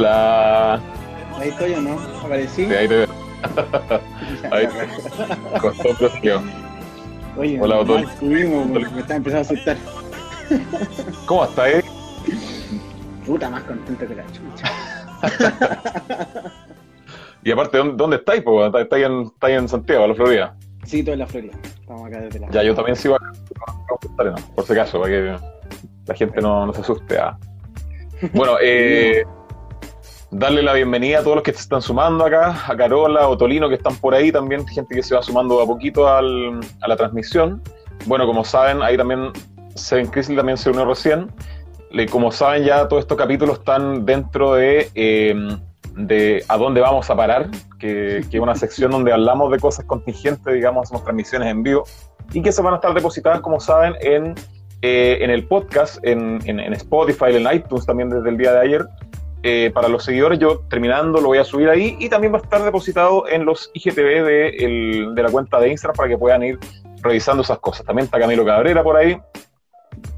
Hola. Ahí estoy o no, aparecí. Sí, ahí te veo. ahí costó presión. Oye, Hola, mal doctor. estuvimos, porque me está empezando a asustar. ¿Cómo estás? eh? Puta, más contento que la chucha. Y aparte, ¿dónde, estáis? po? ¿Estáis en, estáis en Santiago, la Florida? Sí, todo en la Florida. Estamos acá desde la. Ya, yo también sigo acá, por si acaso, para que la gente no, no se asuste. ah. Bueno, eh, darle la bienvenida a todos los que se están sumando acá, a Carola, Otolino, que están por ahí también, gente que se va sumando a poquito al- a la transmisión. Bueno, como saben, ahí también Seven Crisis también se unió recién. Como saben, ya todos estos capítulos están dentro de, eh, de A dónde vamos a parar, que, que es una sección donde hablamos de cosas contingentes, digamos, hacemos transmisiones en vivo y que se van a estar depositadas, como saben, en, eh, en el podcast, en, en- en Spotify, en iTunes también desde el día de ayer. Eh, para los seguidores, yo terminando lo voy a subir ahí y también va a estar depositado en los IGTV de, el- de la cuenta de Instagram para que puedan ir revisando esas cosas. También está Camilo Cabrera por ahí.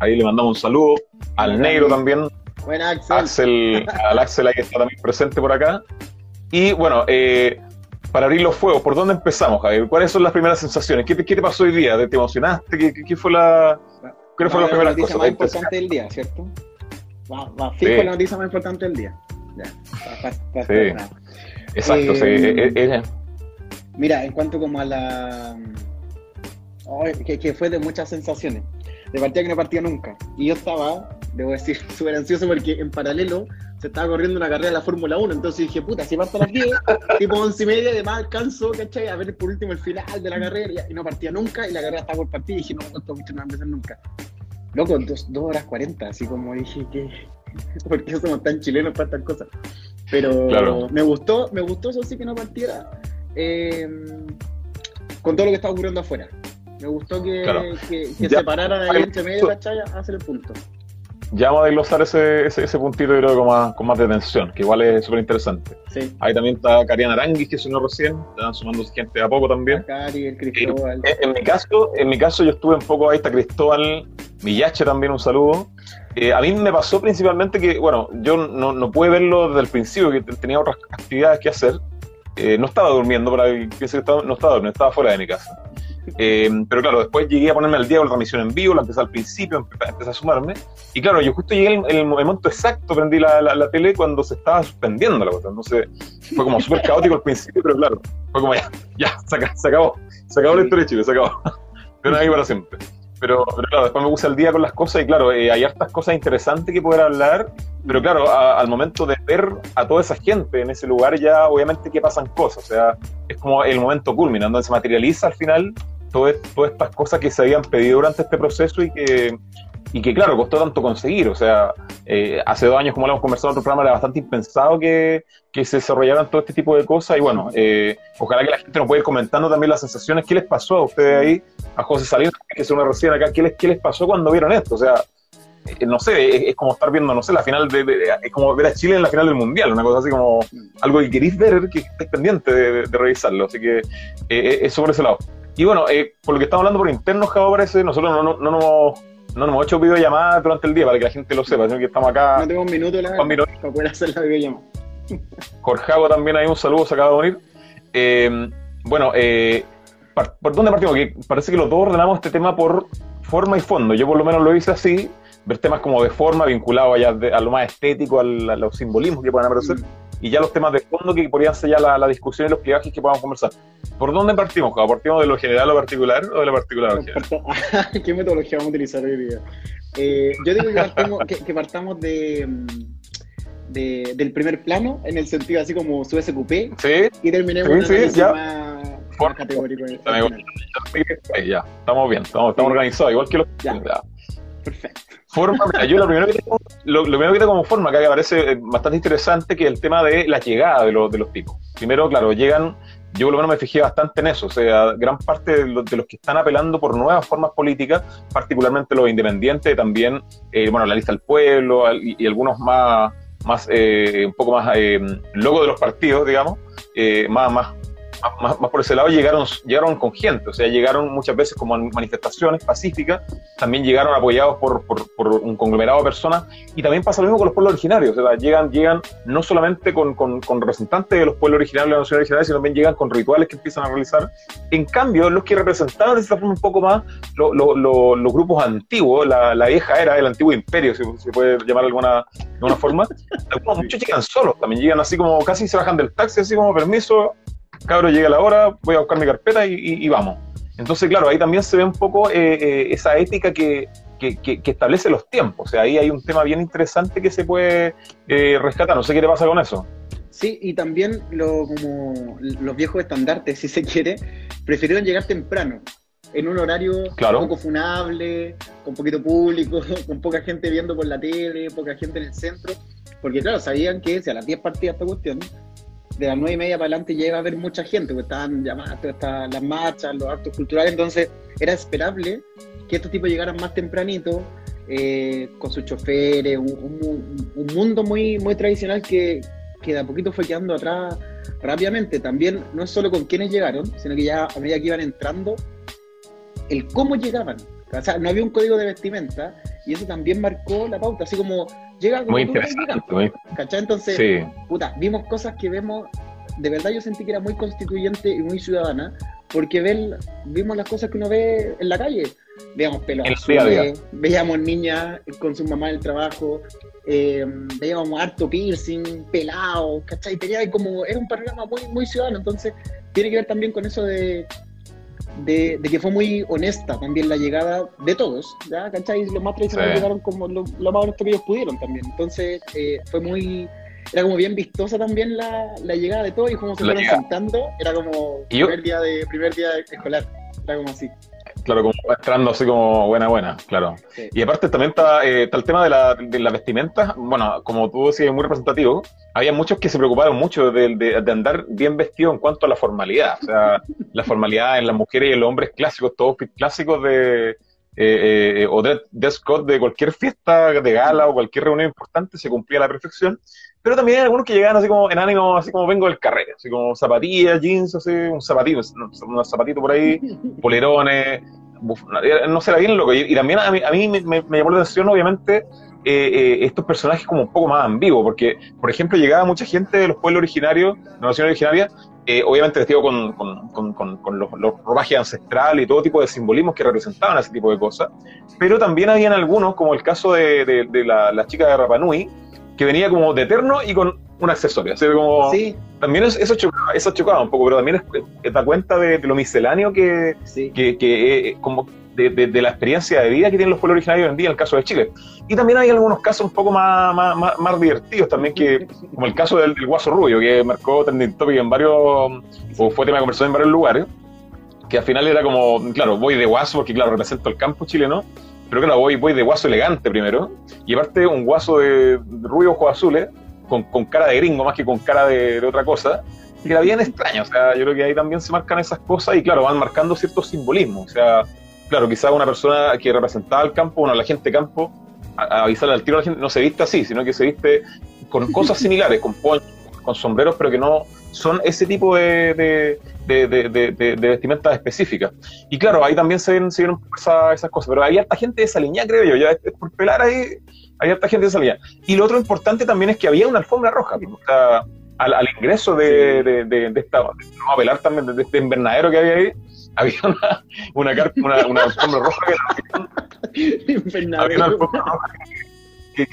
Ahí le mandamos un saludo. Al negro también, Buena Axel. Axel, al Axel ahí está también presente por acá. Y bueno, eh, para abrir los fuegos, ¿por dónde empezamos, Javier? ¿Cuáles son las primeras sensaciones? ¿Qué te, qué te pasó hoy día? ¿Te emocionaste? ¿Qué, qué- qué fue la, ¿Qué fueron las primeras la noticia cosas? más importante del día, ¿cierto? Va fijo Sí. la noticia más importante del día. Ya, Sí. Exacto, Eh, sí. eh, eh, eh, Mira, en cuanto como a la... Que, que fue de muchas sensaciones. De partida que no partía nunca. Y yo estaba, debo decir, súper ansioso porque en paralelo se estaba corriendo una carrera de la Fórmula 1. Entonces dije, puta, si parto a las 10, tipo 11 y media, además alcanzo, ¿cachai? A ver por último el final de la carrera. Y no partía nunca y la carrera estaba por partir. Y dije, no, esto no va a empezar nunca. Loco, dos, dos horas 40, así como dije que... ¿Por qué somos tan chilenos para estas cosas? Pero Claro. me gustó, me gustó eso sí que no partiera eh, con todo lo que estaba ocurriendo afuera. Me gustó que, Claro. que, que Ya. se pararan ahí entre medio, ¿cachai? A hacer el punto. ya vamos a desglosar ese, ese, ese puntito, yo creo, con más, con más detención, que igual es súper interesante. Sí. Ahí también está Cariana Aranguis, que se unió recién. Están sumando gente de a poco también. Cari, el Cristóbal. En, en mi caso, en mi caso yo estuve un poco ahí, está Cristóbal Millache también, un saludo. Eh, a mí me pasó principalmente que, bueno, yo no, no pude verlo desde el principio, que te- tenía otras actividades que hacer. Eh, no estaba durmiendo, para que estaba- no estaba durmiendo, estaba fuera de mi casa. Eh, pero claro, después llegué a ponerme al día con la transmisión en vivo, la empecé al principio, empe- empecé a sumarme. Y claro, yo justo llegué en el, en el momento exacto, prendí la, la- la tele cuando se estaba suspendiendo la cosa. Entonces fue como súper caótico al principio, pero claro, fue como ya, ya, se, acabó, se acabó, se acabó la historia de Chile, se acabó. Pero ahí para siempre. Pero, pero claro, después me puse al día con las cosas y claro, eh, hay hartas cosas interesantes que poder hablar, pero claro, a- al momento de ver a toda esa gente en ese lugar ya obviamente que pasan cosas, o sea, es como el momento culminante, donde se materializa al final todo- todas estas cosas que se habían pedido durante este proceso y que, y que claro, costó tanto conseguir, o sea, eh, hace dos años, como lo hemos conversado en otro programa, era bastante impensado que, que se desarrollaran todo este tipo de cosas y bueno, eh, ojalá que la gente nos pueda ir comentando también las sensaciones, qué les pasó a ustedes ahí, a José Salinas, que se une recién acá, qué les, qué les pasó cuando vieron esto, o sea, eh, no sé, es, es como estar viendo, no sé, la final de, es como ver a Chile en la final del Mundial, una cosa así como algo que queréis ver, que estáis pendiente de, de revisarlo, así que eh, eso por ese lado. Y bueno, eh, por lo que estamos hablando por interno, Javo, parece, nosotros no, no, no, nos no hemos hecho videollamadas durante el día para que la gente lo sepa, sino que estamos acá, No tengo un minuto la para poder hacer la videollamada. Jorjago también hay un saludo, se acaba de unir. Eh, bueno, eh, ¿por dónde partimos? Que parece que los dos ordenamos este tema por forma y fondo. Yo por lo menos lo hice así, ver temas como de forma, vinculado allá de- a lo más estético, a, los simbolismos que puedan aparecer, y ya los temas de fondo que podrían ser ya la, la discusión y los plegajes que podamos conversar. ¿Por dónde partimos? ¿Partimos de lo general o particular o de lo particular a lo general? ¿Qué metodología vamos a utilizar hoy día? Eh, yo digo que partamos, que, que partamos de, de- del primer plano, en el sentido así como su SQP, Sí, y terminemos Sí, sí, ya. más, Por- más categórico. ahí ya, estamos bien, estamos, estamos organizados, igual que los... Ya. ya. Perfecto. Forma, yo lo primero que tengo, lo, lo primero que tengo como forma, que me parece eh, bastante interesante, que es el tema de la llegada de, los de los tipos. Primero, claro, llegan, yo por lo menos me fijé bastante en eso, o sea, gran parte de los, de los que están apelando por nuevas formas políticas, particularmente los independientes, también, eh, bueno, la lista del pueblo y, algunos más, más eh, un poco más eh, logo de los partidos, digamos, eh, más, más más, por ese lado, llegaron, llegaron con gente, o sea, llegaron muchas veces como manifestaciones pacíficas, también llegaron apoyados por, por, un conglomerado de personas, y también pasa lo mismo con los pueblos originarios, o sea, llegan, llegan no solamente con, con, representantes de los pueblos originarios, de las naciones originales, sino también llegan con rituales que empiezan a realizar. En cambio, los que representaban de esta forma un poco más los grupos antiguos, la, la, vieja era el antiguo imperio, si se puede llamar de alguna, de alguna forma, muchos llegan solos, también llegan así como casi se bajan del taxi, así como permiso, cabrón, llega la hora, voy a buscar mi carpeta y, vamos. Entonces, claro, ahí también se ve un poco eh, eh, esa ética que, establece los tiempos. O sea, ahí hay un tema bien interesante que se puede eh, rescatar. No sé qué te pasa con eso. Sí, y también lo, como los viejos estandartes, si se quiere, prefirieron llegar temprano, en un horario poco funable, con poquito público, con poca gente viendo por la tele, poca gente en el centro, porque claro, sabían que si a las 10 partidas esta cuestión, de las nueve y media para adelante llega a haber mucha gente, porque estaban llamadas, estaban las marchas, los actos culturales, entonces era esperable que estos tipos llegaran más tempranito, eh, con sus choferes, un, mundo muy, muy tradicional que, que de a poquito fue quedando atrás rápidamente. También no es solo con quienes llegaron, sino que ya a medida que iban entrando, el cómo llegaban. O sea, no había un código de vestimenta y eso también marcó la pauta, así como llega como muy interesante, ¿cachai? Entonces, puta, vimos cosas que vemos, de verdad yo sentí que era muy constituyente y muy ciudadana, porque ver, vimos las cosas que uno ve en la calle. Veíamos pelos azules, veíamos niñas con su mamá en el trabajo, eh, veíamos harto piercing, pelado, ¿cachai? Tenía como, era un panorama muy, muy ciudadano, entonces tiene que ver también con eso de de, que fue muy honesta también la llegada de todos, ¿ya? ¿cachai? Los más tradicionales llegaron como lo, más honesto que ellos pudieron también. Entonces, eh, fue muy. Era como bien vistosa también la, la llegada de todos y cómo se fueron sentando. Era como primer, día de, primer día escolar. Era como así. Claro, como entrando así como buena, buena, claro. Y aparte también está, eh, el tema de la, de la vestimenta. Bueno, como tú decías, muy representativo. Había muchos que se preocuparon mucho de, de, andar bien vestido en cuanto a la formalidad. O sea, la formalidad en las mujeres y en los hombres clásicos, todos clásicos de, eh, eh, o de dress code de cualquier fiesta de gala o cualquier reunión importante se cumplía a la perfección. Pero también hay algunos que llegaban así como en ánimo, así como vengo del carrera, así como zapatillas, jeans, así, un zapatito, unos zapatitos por ahí, polerones, no sé, era bien loco. Y, también a mí, a mí me, me, llamó la atención, obviamente, eh, eh, estos personajes como un poco más ambiguos, porque, por ejemplo, llegaba mucha gente de los pueblos originarios, de la nación originaria, eh, obviamente vestido con, con, con, con los, los, ropajes ancestrales y todo tipo de simbolismos que representaban ese tipo de cosas, pero también habían algunos, como el caso de, de, la, la, chica de Rapanui, que venía como de eterno y con un accesorio. Así como, sí. También eso, chocaba, eso chocaba un poco, pero también es, da cuenta de, lo misceláneo que, que, que eh, como de, de, la experiencia de vida que tienen los pueblos originarios hoy en día, en el caso de Chile. Y también hay algunos casos un poco más, más, más, divertidos también, que como el caso del, Guaso Rubio, que marcó trending topic en varios, o fue tema de conversación en varios lugares, que al final era como, claro, voy de Guaso porque, claro, represento el campo chileno, pero claro, voy, voy de guaso elegante primero, y aparte un guaso de rubio ojos azules, con, con, cara de gringo más que con cara de, otra cosa, y era bien extraño, o sea, yo creo que ahí también se marcan esas cosas y claro, van marcando ciertos simbolismos, o sea, claro, quizás una persona que representaba el campo, bueno, la gente campo, a, avisarle al tiro a la gente, no se viste así, sino que se viste con cosas similares, con con sombreros, pero que no son ese tipo de, vestimentas específicas. Y claro, ahí también se, se vieron esas cosas, pero hay harta gente de esa línea, creo yo, ya por pelar ahí, hay harta gente de esa línea. Y lo otro importante también es que había una alfombra roja, o sea, al, ingreso de, esta, vamos a pelar también, de este invernadero que había ahí, había una, una, una, una alfombra roja que había una alfombra roja que,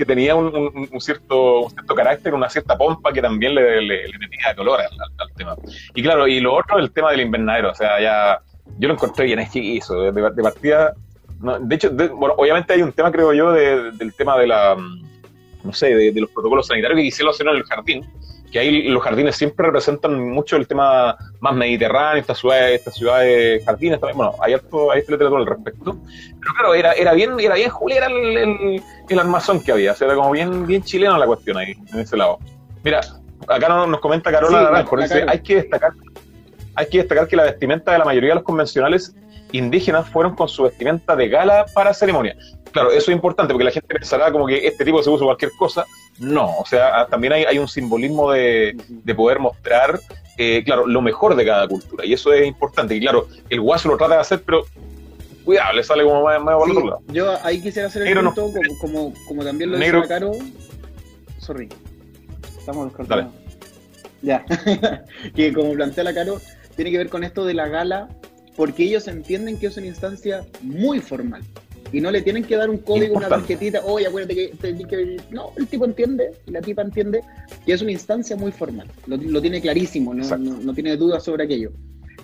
tenía un, cierto, un cierto carácter, una cierta pompa que también le, le, metía color al, tema. Y claro, y lo otro, el tema del invernadero, o sea, ya yo lo encontré bien eso de, de partida. de hecho, bueno, obviamente hay un tema, creo yo, del tema de la, no sé, de, los protocolos sanitarios que quisieron hacer en el jardín, que ahí los jardines siempre representan mucho el tema más mediterráneo, estas ciudades, estas ciudades jardines también, bueno, hay esto hay literatura al respecto, pero claro, era, era bien, era bien Julián el, el, armazón que había, o sea, era como bien, bien chilena la cuestión ahí, en ese lado. Mira, acá nos, comenta Carola Naranjo, dice, hay que destacar, hay que destacar que la vestimenta de la mayoría de los convencionales indígenas fueron con su vestimenta de gala para ceremonia. Claro, eso es importante porque la gente pensará como que este tipo se puso cualquier cosa, no. O sea, también hay, un simbolismo de, poder mostrar, eh, claro, lo mejor de cada cultura. Y eso es importante. Y claro, el guaso lo trata de hacer, pero cuidado, le sale como más, más sí, otro lado. Yo ahí quisiera hacer el punto, como, como, también lo dice Caro. Sorry. Estamos descartando. Ya. que como plantea la Caro, tiene que ver con esto de la gala, porque ellos entienden que es una instancia muy formal y no le tienen que dar un código, una tarjetita, oye, acuérdate que, No, el tipo entiende, la tipa entiende que es una instancia muy formal, lo, tiene clarísimo, no, tiene dudas sobre aquello.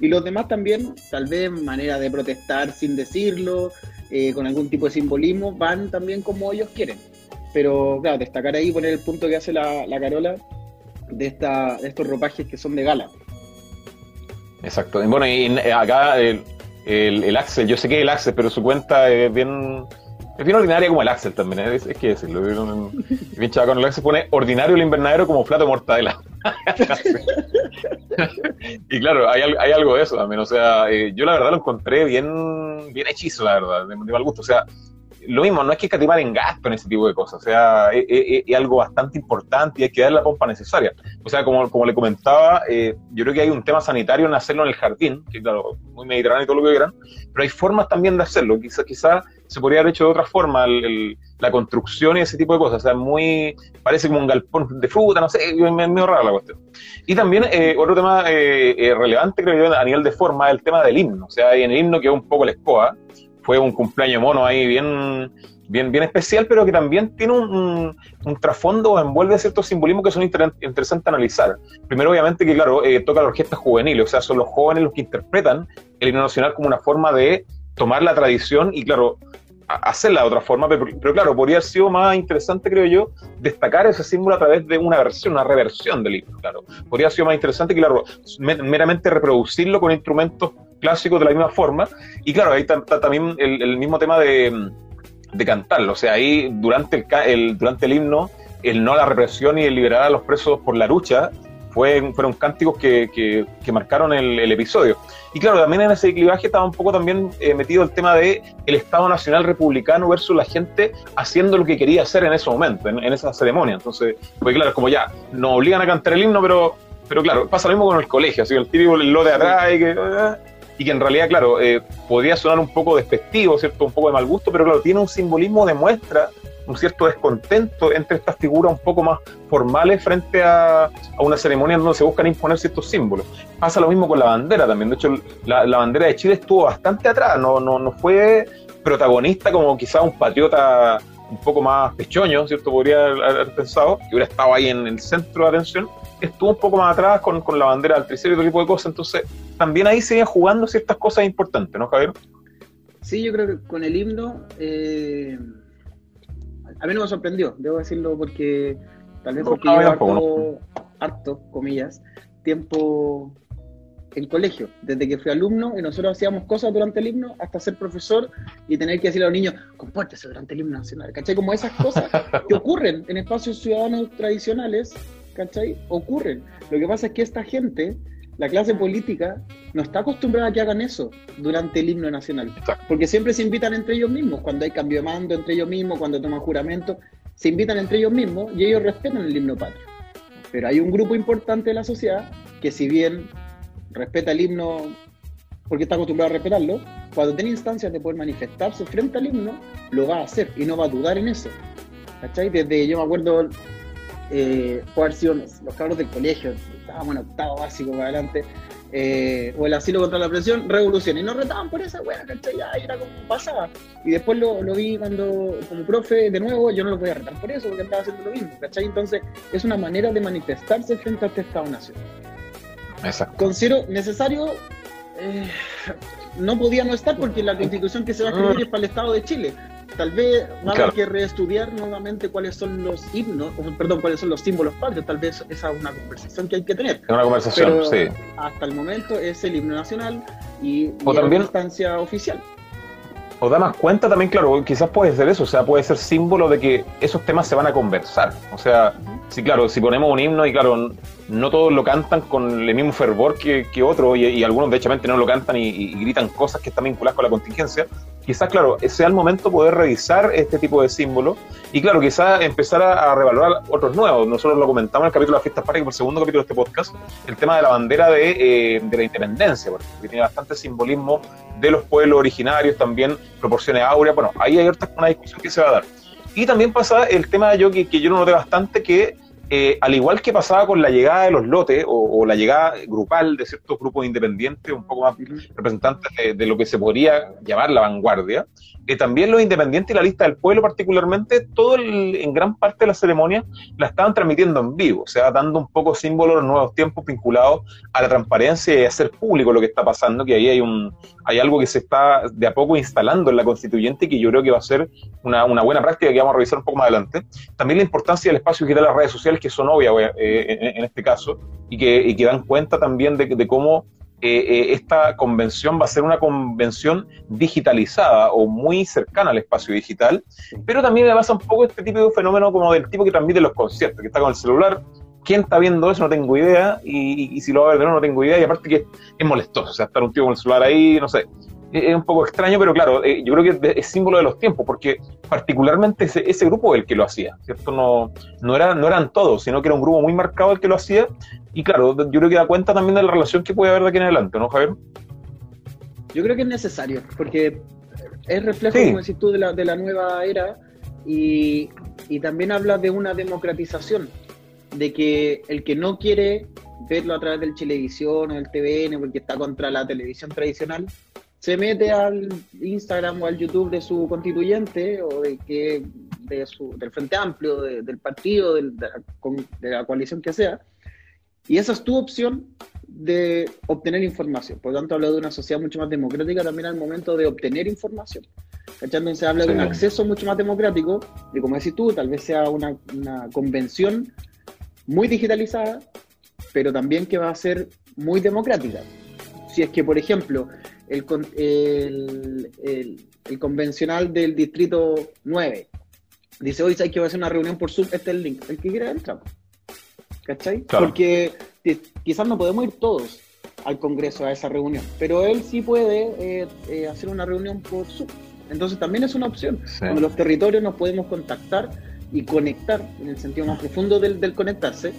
Y los demás también, tal vez manera de protestar sin decirlo, eh, con algún tipo de simbolismo, van también como ellos quieren. Pero claro, destacar ahí, poner el punto que hace la, Carola de, esta, de estos ropajes que son de gala. Exacto. Bueno, y acá el, el, Axel, yo sé que es el Axel, pero su cuenta es bien, es bien ordinaria como el Axel también, ¿eh? es, que decirlo. Bien, bien con el Axel pone ordinario el invernadero como plato de mortadela. y claro, hay, hay, algo de eso también. O sea, eh, yo la verdad lo encontré bien, bien hechizo, la verdad, de, de mal gusto. O sea, lo mismo, no hay que escatimar en gasto en ese tipo de cosas, o sea, es, algo bastante importante y hay que dar la pompa necesaria. O sea, como, como le comentaba, eh, yo creo que hay un tema sanitario en hacerlo en el jardín, que claro, muy mediterráneo y todo lo que quieran, pero hay formas también de hacerlo, quizás quizá se podría haber hecho de otra forma la construcción y ese tipo de cosas, o sea, muy, parece como un galpón de fruta, no sé, es medio rara la cuestión. Y también eh, otro tema eh, relevante, creo yo, a nivel de forma, es el tema del himno, o sea, en el himno que es un poco la escoba, fue un cumpleaños mono ahí bien, bien, bien especial, pero que también tiene un, un, trasfondo, envuelve ciertos simbolismos que son interesantes analizar. Primero, obviamente, que claro, eh, toca la orquesta juvenil, o sea, son los jóvenes los que interpretan el himno nacional como una forma de tomar la tradición y, claro, hacerla de otra forma, pero, claro, podría haber sido más interesante, creo yo, destacar ese símbolo a través de una versión, una reversión del himno, claro. Podría haber sido más interesante, claro, meramente reproducirlo con instrumentos clásicos de la misma forma. Y claro, ahí también el, mismo tema de, de, cantarlo. O sea, ahí durante el, durante el himno, el no a la represión y el liberar a los presos por la lucha, fue, fueron cánticos que, que, marcaron el, episodio. Y claro, también en ese clivaje estaba un poco también eh, metido el tema de el Estado Nacional Republicano versus la gente haciendo lo que quería hacer en ese momento, en, esa ceremonia. Entonces, pues claro, como ya, nos obligan a cantar el himno, pero, pero claro, pasa lo mismo con el colegio, así el típico lo de atrás y que... Y que en realidad, claro, eh, podría sonar un poco despectivo, ¿cierto? Un poco de mal gusto, pero claro, tiene un simbolismo, demuestra un cierto descontento entre estas figuras un poco más formales frente a, una ceremonia donde se buscan imponer ciertos símbolos. Pasa lo mismo con la bandera también. De hecho, la, bandera de Chile estuvo bastante atrás, no, no, no fue protagonista como quizá un patriota un poco más pechoño, ¿cierto? Podría haber pensado, que hubiera estado ahí en el centro de atención, estuvo un poco más atrás con, con la bandera del tricero y todo tipo de cosas, entonces también ahí siguen jugando ciertas cosas importantes, ¿no, Javier? Sí, yo creo que con el himno, eh, a mí no me sorprendió, debo decirlo, porque tal vez porque llevo harto, comillas, tiempo en colegio, desde que fui alumno y nosotros hacíamos cosas durante el himno hasta ser profesor y tener que decirle a los niños, compórtese durante el himno nacional, ¿cachai? Como esas cosas que ocurren en espacios ciudadanos tradicionales, ¿cachai? Ocurren. Lo que pasa es que esta gente la clase política no está acostumbrada a que hagan eso durante el himno nacional. Porque siempre se invitan entre ellos mismos, cuando hay cambio de mando entre ellos mismos, cuando toman juramento, se invitan entre ellos mismos y ellos respetan el himno patrio. Pero hay un grupo importante de la sociedad que si bien respeta el himno porque está acostumbrado a respetarlo, cuando tiene instancias de poder manifestarse frente al himno, lo va a hacer y no va a dudar en eso. ¿Cachai? Desde, yo me acuerdo, eh, los cabros del colegio, estábamos en octavo básico para adelante, eh, o el asilo contra la presión, revolución. Y nos retaban por esa weá, ¿cachai? Ya era como pasaba. Y después lo, lo, vi cuando, como profe, de nuevo, yo no lo podía retar por eso, porque estaba haciendo lo mismo, ¿cachai? Entonces, es una manera de manifestarse frente a este Estado-Nación. Exacto. Considero necesario. Eh, no podía no estar porque la constitución que se va a escribir es para el Estado de Chile tal vez va a haber que reestudiar nuevamente cuáles son los himnos, perdón, cuáles son los símbolos patrios, tal vez esa es una conversación que hay que tener. Es una conversación, sí. Hasta el momento es el himno nacional y, o también, instancia oficial. O da más cuenta también, claro, quizás puede ser eso, o sea, puede ser símbolo de que esos temas se van a conversar. O sea, sí, claro, si ponemos un himno y claro, no todos lo cantan con el mismo fervor que, que otro y, algunos de hecho no lo cantan y, y, gritan cosas que están vinculadas con la contingencia, quizás, claro, sea el momento poder revisar este tipo de símbolos y, claro, quizás empezar a, a revalorar otros nuevos. Nosotros lo comentamos en el capítulo de fiestas patrias, por el segundo capítulo de este podcast, el tema de la bandera de, eh, de la independencia, porque tiene bastante simbolismo de los pueblos originarios, también proporciones áureas. Bueno, ahí hay una discusión que se va a dar. Y también pasa el tema de yo que, que yo lo noté bastante, que eh, al igual que pasaba con la llegada de los lotes o, la llegada grupal de ciertos grupos independientes, un poco más representantes de, lo que se podría llamar la vanguardia, eh, también los independientes y la lista del pueblo particularmente, todo en gran parte de la ceremonia la estaban transmitiendo en vivo, o sea, dando un poco símbolo de los nuevos tiempos vinculados a la transparencia y a hacer público lo que está pasando, que ahí hay un hay algo que se está de a poco instalando en la constituyente y que yo creo que va a ser una, una buena práctica que vamos a revisar un poco más adelante. También la importancia del espacio digital de las redes sociales, que son obvias eh, en, este caso, y que, y que dan cuenta también de, de cómo eh, eh, esta convención va a ser una convención digitalizada o muy cercana al espacio digital, pero también me pasa un poco este tipo de fenómeno como del tipo que transmite los conciertos, que está con el celular, quién está viendo eso no tengo idea, y, si lo va a ver de nuevo no tengo idea, y aparte que es molestoso, o sea, estar un tío con el celular ahí, no sé, es un poco extraño, pero claro, eh, yo creo que es símbolo de los tiempos, porque particularmente ese, ese grupo el que lo hacía, ¿cierto? No, no, era, no eran todos, sino que era un grupo muy marcado el que lo hacía, y claro, yo creo que da cuenta también de la relación que puede haber de aquí en adelante, ¿no, Javier? Yo creo que es necesario, porque es reflejo, como decís tú, de la, de la nueva era, y, y también habla de una democratización, de que el que no quiere verlo a través del televisión o del TVN porque está contra la televisión tradicional, se mete al Instagram o al YouTube de su constituyente o de que de su, del Frente Amplio, del partido, de, la, coalición que sea, y esa es tu opción de obtener información. Por lo tanto, habla de una sociedad mucho más democrática también al momento de obtener información. Entonces habla de un acceso mucho más democrático, y como decís tú, tal vez sea una, una convención muy digitalizada, pero también que va a ser muy democrática. Si es que, por ejemplo, el, el, convencional del distrito 9 dice, hoy hay que hacer una reunión por Zoom, este es el link, el que quiera entra. ¿Cachai? Porque quizás no podemos ir todos al Congreso a esa reunión, pero él sí puede eh, eh, hacer una reunión por Zoom. Entonces también es una opción. Cuando los territorios nos podemos contactar y conectar, en el sentido más profundo del, del conectarse,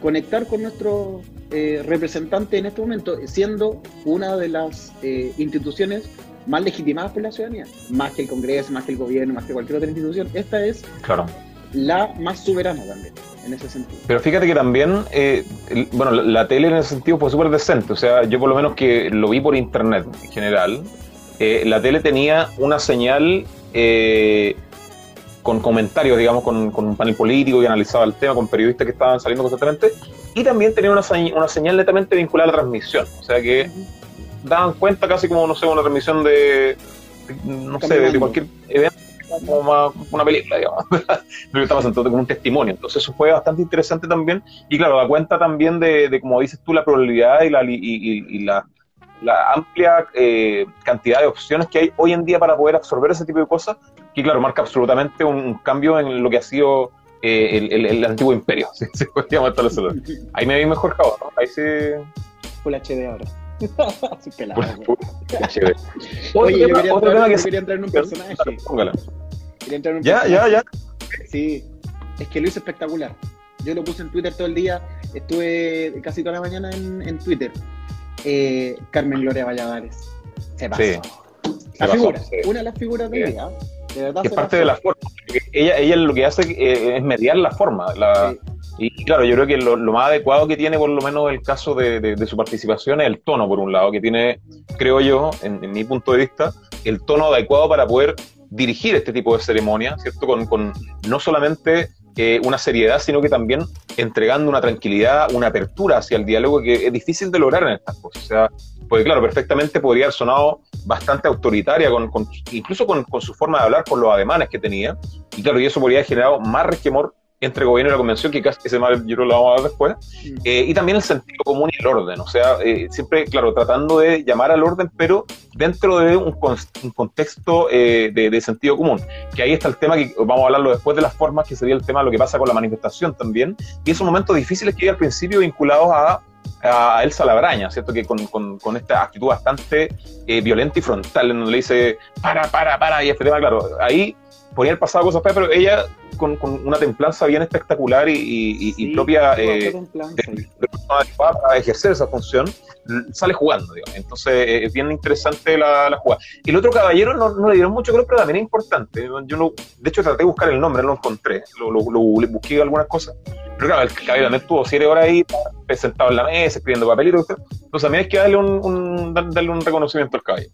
conectar con nuestro eh, representante en este momento, siendo una de las eh, instituciones más legitimadas por la ciudadanía, más que el Congreso, más que el gobierno, más que cualquier otra institución. Esta es claro. la más soberana también, en ese sentido. Pero fíjate que también, eh, bueno, la, tele en ese sentido fue súper decente, o sea, yo por lo menos que lo vi por internet en general, la tele tenía una señal con comentarios, digamos, con, un panel político que analizaba el tema, con periodistas que estaban saliendo constantemente, y también tenía una, una señal netamente vinculada a la transmisión, o sea que daban cuenta casi como, no sé, una transmisión de, no sé, de, cualquier evento, como una, película, digamos, pero estaba sentado como un testimonio, entonces eso fue bastante interesante también, y claro, da cuenta también de, como dices tú, la probabilidad y la, y, la la amplia eh, cantidad de opciones que hay hoy en día para poder absorber ese tipo de cosas y claro, marca absolutamente un cambio en lo que ha sido eh, el, antiguo imperio, si se puede llamar Ahí me vi mejor Java, ¿no? Ahí sí. Full HD ahora. Así HD. Oye, yo quería, entrar, que quería entrar en un personaje. Póngala. Quería entrar en un ya, ya, ya. Sí, es que lo hice espectacular. Yo lo puse en Twitter todo el día, estuve casi toda la mañana en, en Twitter. Eh, Carmen Gloria Valladares. Se pasó. Sí. La figura, una de las figuras de es parte de la forma. Ella, ella lo que hace eh, es mediar la forma. Y claro, yo creo que lo, más adecuado que tiene, por lo menos el caso de, su participación, es el tono, por un lado, que tiene, creo yo, en, mi punto de vista, el tono adecuado para poder dirigir este tipo de ceremonia, ¿cierto? Con, con no solamente eh, una seriedad, sino que también entregando una tranquilidad, una apertura hacia el diálogo que es difícil de lograr en estas cosas. O sea, porque claro, perfectamente podría haber sonado bastante autoritaria, con, incluso con, con, su forma de hablar, con los ademanes que tenía, y claro, y eso podría haber generado más resquemor entre gobierno y la convención, que casi ese mal yo lo vamos a ver después, mm. eh, y también el sentido común y el orden, o sea, eh, siempre, claro, tratando de llamar al orden, pero dentro de un, un contexto eh, de, de, sentido común, que ahí está el tema que vamos a hablarlo después de las formas, que sería el tema de lo que pasa con la manifestación también, y esos momentos difíciles que hay al principio vinculados a a Elsa Labraña, ¿cierto? Que con, con, esta actitud bastante eh, violenta y frontal, donde le dice, para, para, para, y este tema, claro, ahí podría haber pasado cosas pero ella con, con, una templanza bien espectacular y, y, propia eh, de, para ejercer esa función, sale jugando, digamos. Entonces eh, es bien interesante la, la, jugada. Y el otro caballero no, no le dieron mucho creo, pero también es importante. Yo no, de hecho traté de buscar el nombre, no lo encontré, lo, lo, lo busqué algunas cosas. Pero claro, el caballero también estuvo siete horas ahí sentado en la mesa, escribiendo papelitos. Entonces también hay que darle un, un, darle un reconocimiento al caballero.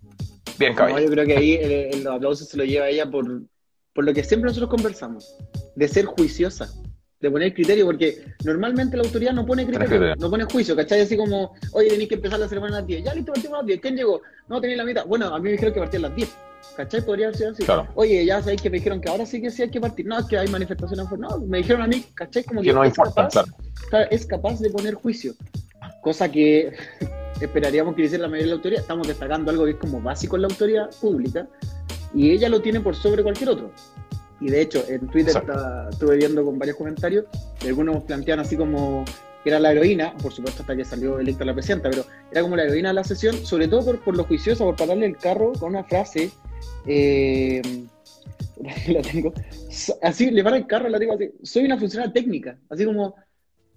Bien, caballero. yo creo que ahí el, el aplauso se lo lleva ella por, por lo que siempre nosotros conversamos, de ser juiciosa, de poner criterio, porque normalmente la autoridad no pone criterio, no pone juicio, ¿cachai? Así como, oye, tenéis que empezar la ceremonia a las 10, ya listo, partimos a las 10, ¿quién llegó? No, tenéis la mitad. Bueno, a mí me dijeron que partía a las 10, ¿cachai? Podría ser así. Oye, ya sabéis que me dijeron que ahora sí que sí hay que partir. No, es que hay manifestaciones. No, me dijeron a mí, ¿cachai? Como que, no es, importa, capaz, es capaz de poner juicio, cosa que esperaríamos que hiciera la mayoría de la autoridad. Estamos destacando algo que es como básico en la autoridad pública, y ella lo tiene por sobre cualquier otro. Y de hecho, en Twitter estuve viendo con varios comentarios, algunos plantean así como que era la heroína, por supuesto hasta que salió electa la presidenta, pero era como la heroína de la sesión, sobre todo por, por lo juiciosa, por pararle el carro con una frase, eh, la tengo, así, le para el carro, la tengo así, soy una funcionaria técnica, así como,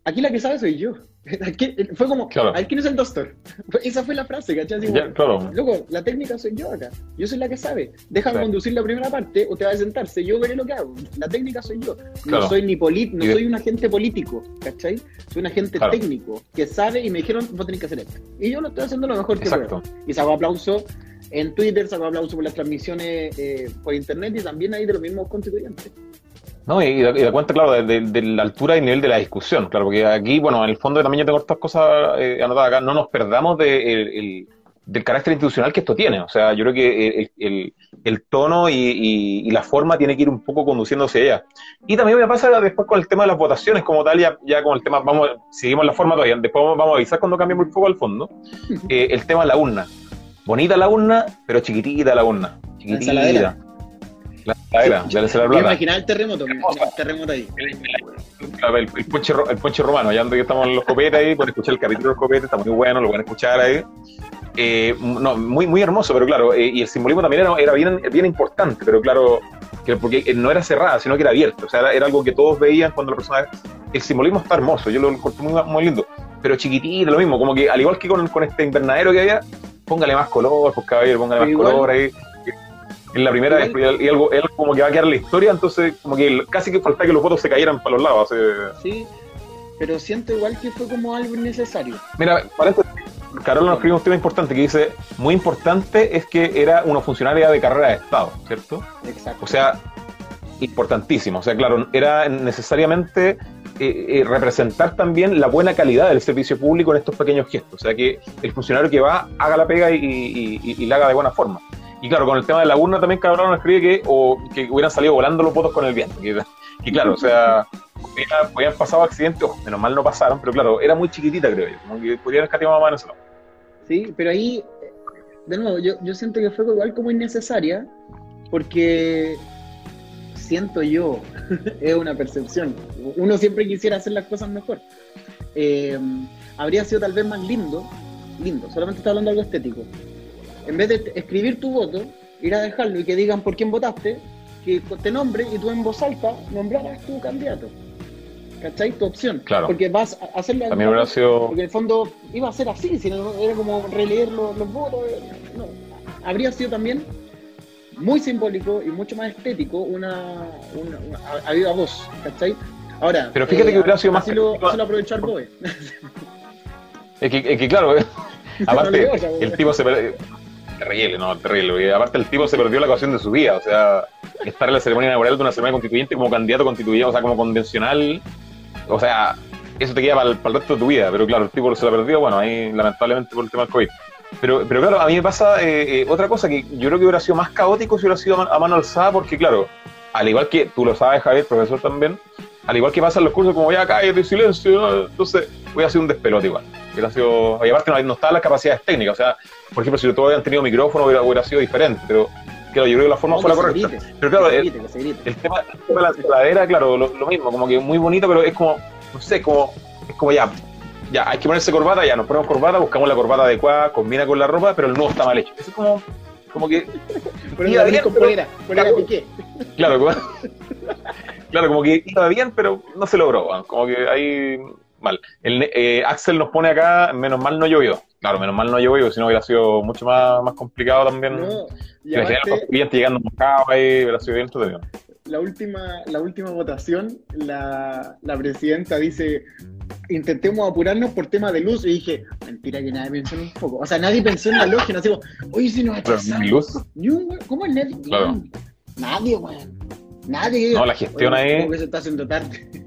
aquí la que sabe soy yo. fue como, claro. ¿quién es el doctor? Esa fue la frase, ¿cachai? claro. Loco, la técnica soy yo acá. Yo soy la que sabe. Déjame conducir la primera parte o te va a sentarse. Yo veré lo que hago. La técnica soy yo. No soy ni polit, no soy un agente político, ¿cachai? Soy un agente técnico que sabe y me dijeron, vos tenés que hacer esto. Y yo lo estoy haciendo lo mejor que puedo. Y saco aplauso en Twitter, saco aplauso por las transmisiones eh, por internet y también ahí de los mismos constituyentes. No, y, da, cuenta, claro, de, la altura y nivel de la discusión, claro, porque aquí, bueno, en el fondo también yo tengo estas cosas eh, anotadas acá, no nos perdamos de, del carácter institucional que esto tiene. O sea, yo creo que el, tono y, la forma tiene que ir un poco conduciéndose allá. Y también me pasa después con el tema de las votaciones como tal, ya, ya con el tema, vamos, seguimos la forma todavía, después vamos a avisar cuando cambie muy poco al fondo, eh, el tema de la urna. Bonita la urna, pero chiquitita la urna. Chiquitita. La era, plata. el terremoto, el terremoto ahí. El, el, ponche, el ponche romano, ya donde estamos en los copetes ahí, pueden escuchar el capítulo de los copetes, está muy bueno, lo pueden escuchar ahí. Eh, no, muy, muy hermoso, pero claro, eh, y el simbolismo también era, era, bien, bien importante, pero claro, que porque no era cerrada, sino que era abierto, o sea, era, algo que todos veían cuando la persona... El simbolismo está hermoso, yo lo encontré muy, muy lindo, pero chiquitito, lo mismo, como que al igual que con, con este invernadero que había, póngale más color, pues caballero, póngale más color ahí en la primera y algo, él como que va a quedar la historia, entonces como que casi que falta que los votos se cayeran para los lados. Sí, pero siento igual que fue como algo innecesario. Mira, para esto, Carola nos escribe un tema importante que dice, muy importante es que era una funcionaria de carrera de Estado, ¿cierto? Exacto. O sea, importantísimo. O sea, claro, era necesariamente eh, eh, representar también la buena calidad del servicio público en estos pequeños gestos. O sea, que el funcionario que va haga la pega y, y la haga de buena forma. Y claro, con el tema de la urna también Cabrón escribe que, o, que hubieran salido volando los votos con el viento. Que, claro, o sea, habían pasado accidentes, menos mal no pasaron, pero claro, era muy chiquitita, creo yo. Como que podrían escatimar más en eso. Sí, pero ahí, de nuevo, yo, yo siento que fue igual como innecesaria, porque siento yo, es una percepción, uno siempre quisiera hacer las cosas mejor. Eh, habría sido tal vez más lindo, lindo, solamente está hablando de algo estético, en vez de escribir tu voto, ir a dejarlo y que digan por quién votaste, que te nombre y tú en voz alta nombraras tu candidato. ¿Cachai? Tu opción. Claro. Porque vas a hacerlo. También hubiera sido. Porque en el fondo iba a ser así, sino era como releer los, votos. No. Habría sido también muy simbólico y mucho más estético una, una, viva voz, ¿cachai? Ahora, pero fíjate que hubiera sido más. Así lo, lo aprovechar Boe. Es que, es que claro, aparte, el tipo se terrible, no, terrible. Y aparte el tipo se perdió la ocasión de su vida, o sea, estar en la ceremonia inaugural de una ceremonia constituyente como candidato constituyente, o sea, como convencional, o sea, eso te queda para el, resto de tu vida, pero claro, el tipo se la perdió, bueno, ahí lamentablemente por el tema del COVID. Pero, pero claro, a mí me pasa eh, eh, otra cosa que yo creo que hubiera sido más caótico si hubiera sido a mano alzada, porque claro, al igual que tú lo sabes, Javier, profesor también, al igual que pasa en los cursos, como ya acá de silencio, entonces voy a hacer un despelote igual. Hubiera sido, y aparte no, no estaban las capacidades técnicas, o sea, por ejemplo, si todos hubieran tenido micrófono hubiera, sido diferente, pero claro, yo creo que la forma fue la correcta. pero claro, el, tema, de la ensaladera, claro, lo, mismo, como que muy bonito, pero es como, no sé, como, es como ya, ya, hay que ponerse corbata, ya nos ponemos corbata, buscamos la corbata adecuada, combina con la ropa, pero el nudo está mal hecho. Eso es como, como que. Iba bien, con pero- polera, polera piqué. Claro, como, claro, como que iba bien, pero no se logró. Como que ahí mal. El, eh, Axel nos pone acá, menos mal no llovió. Claro, menos mal no llovió, si no hubiera sido mucho más, más complicado también. No, y los aparte, clientes llegando mojados ahí, hubiera sido bien entretenido. la última, la última votación, la, la presidenta dice, intentemos apurarnos por tema de luz, y dije, mentira que nadie pensó en un poco. O sea, nadie pensó en la lógica, no digo, oye, si nos atrasamos. luz. ¿Cómo es nadie? Claro. Nadie, weón. Nadie. No, la gestión Oye, ahí- Como que se está haciendo tarde.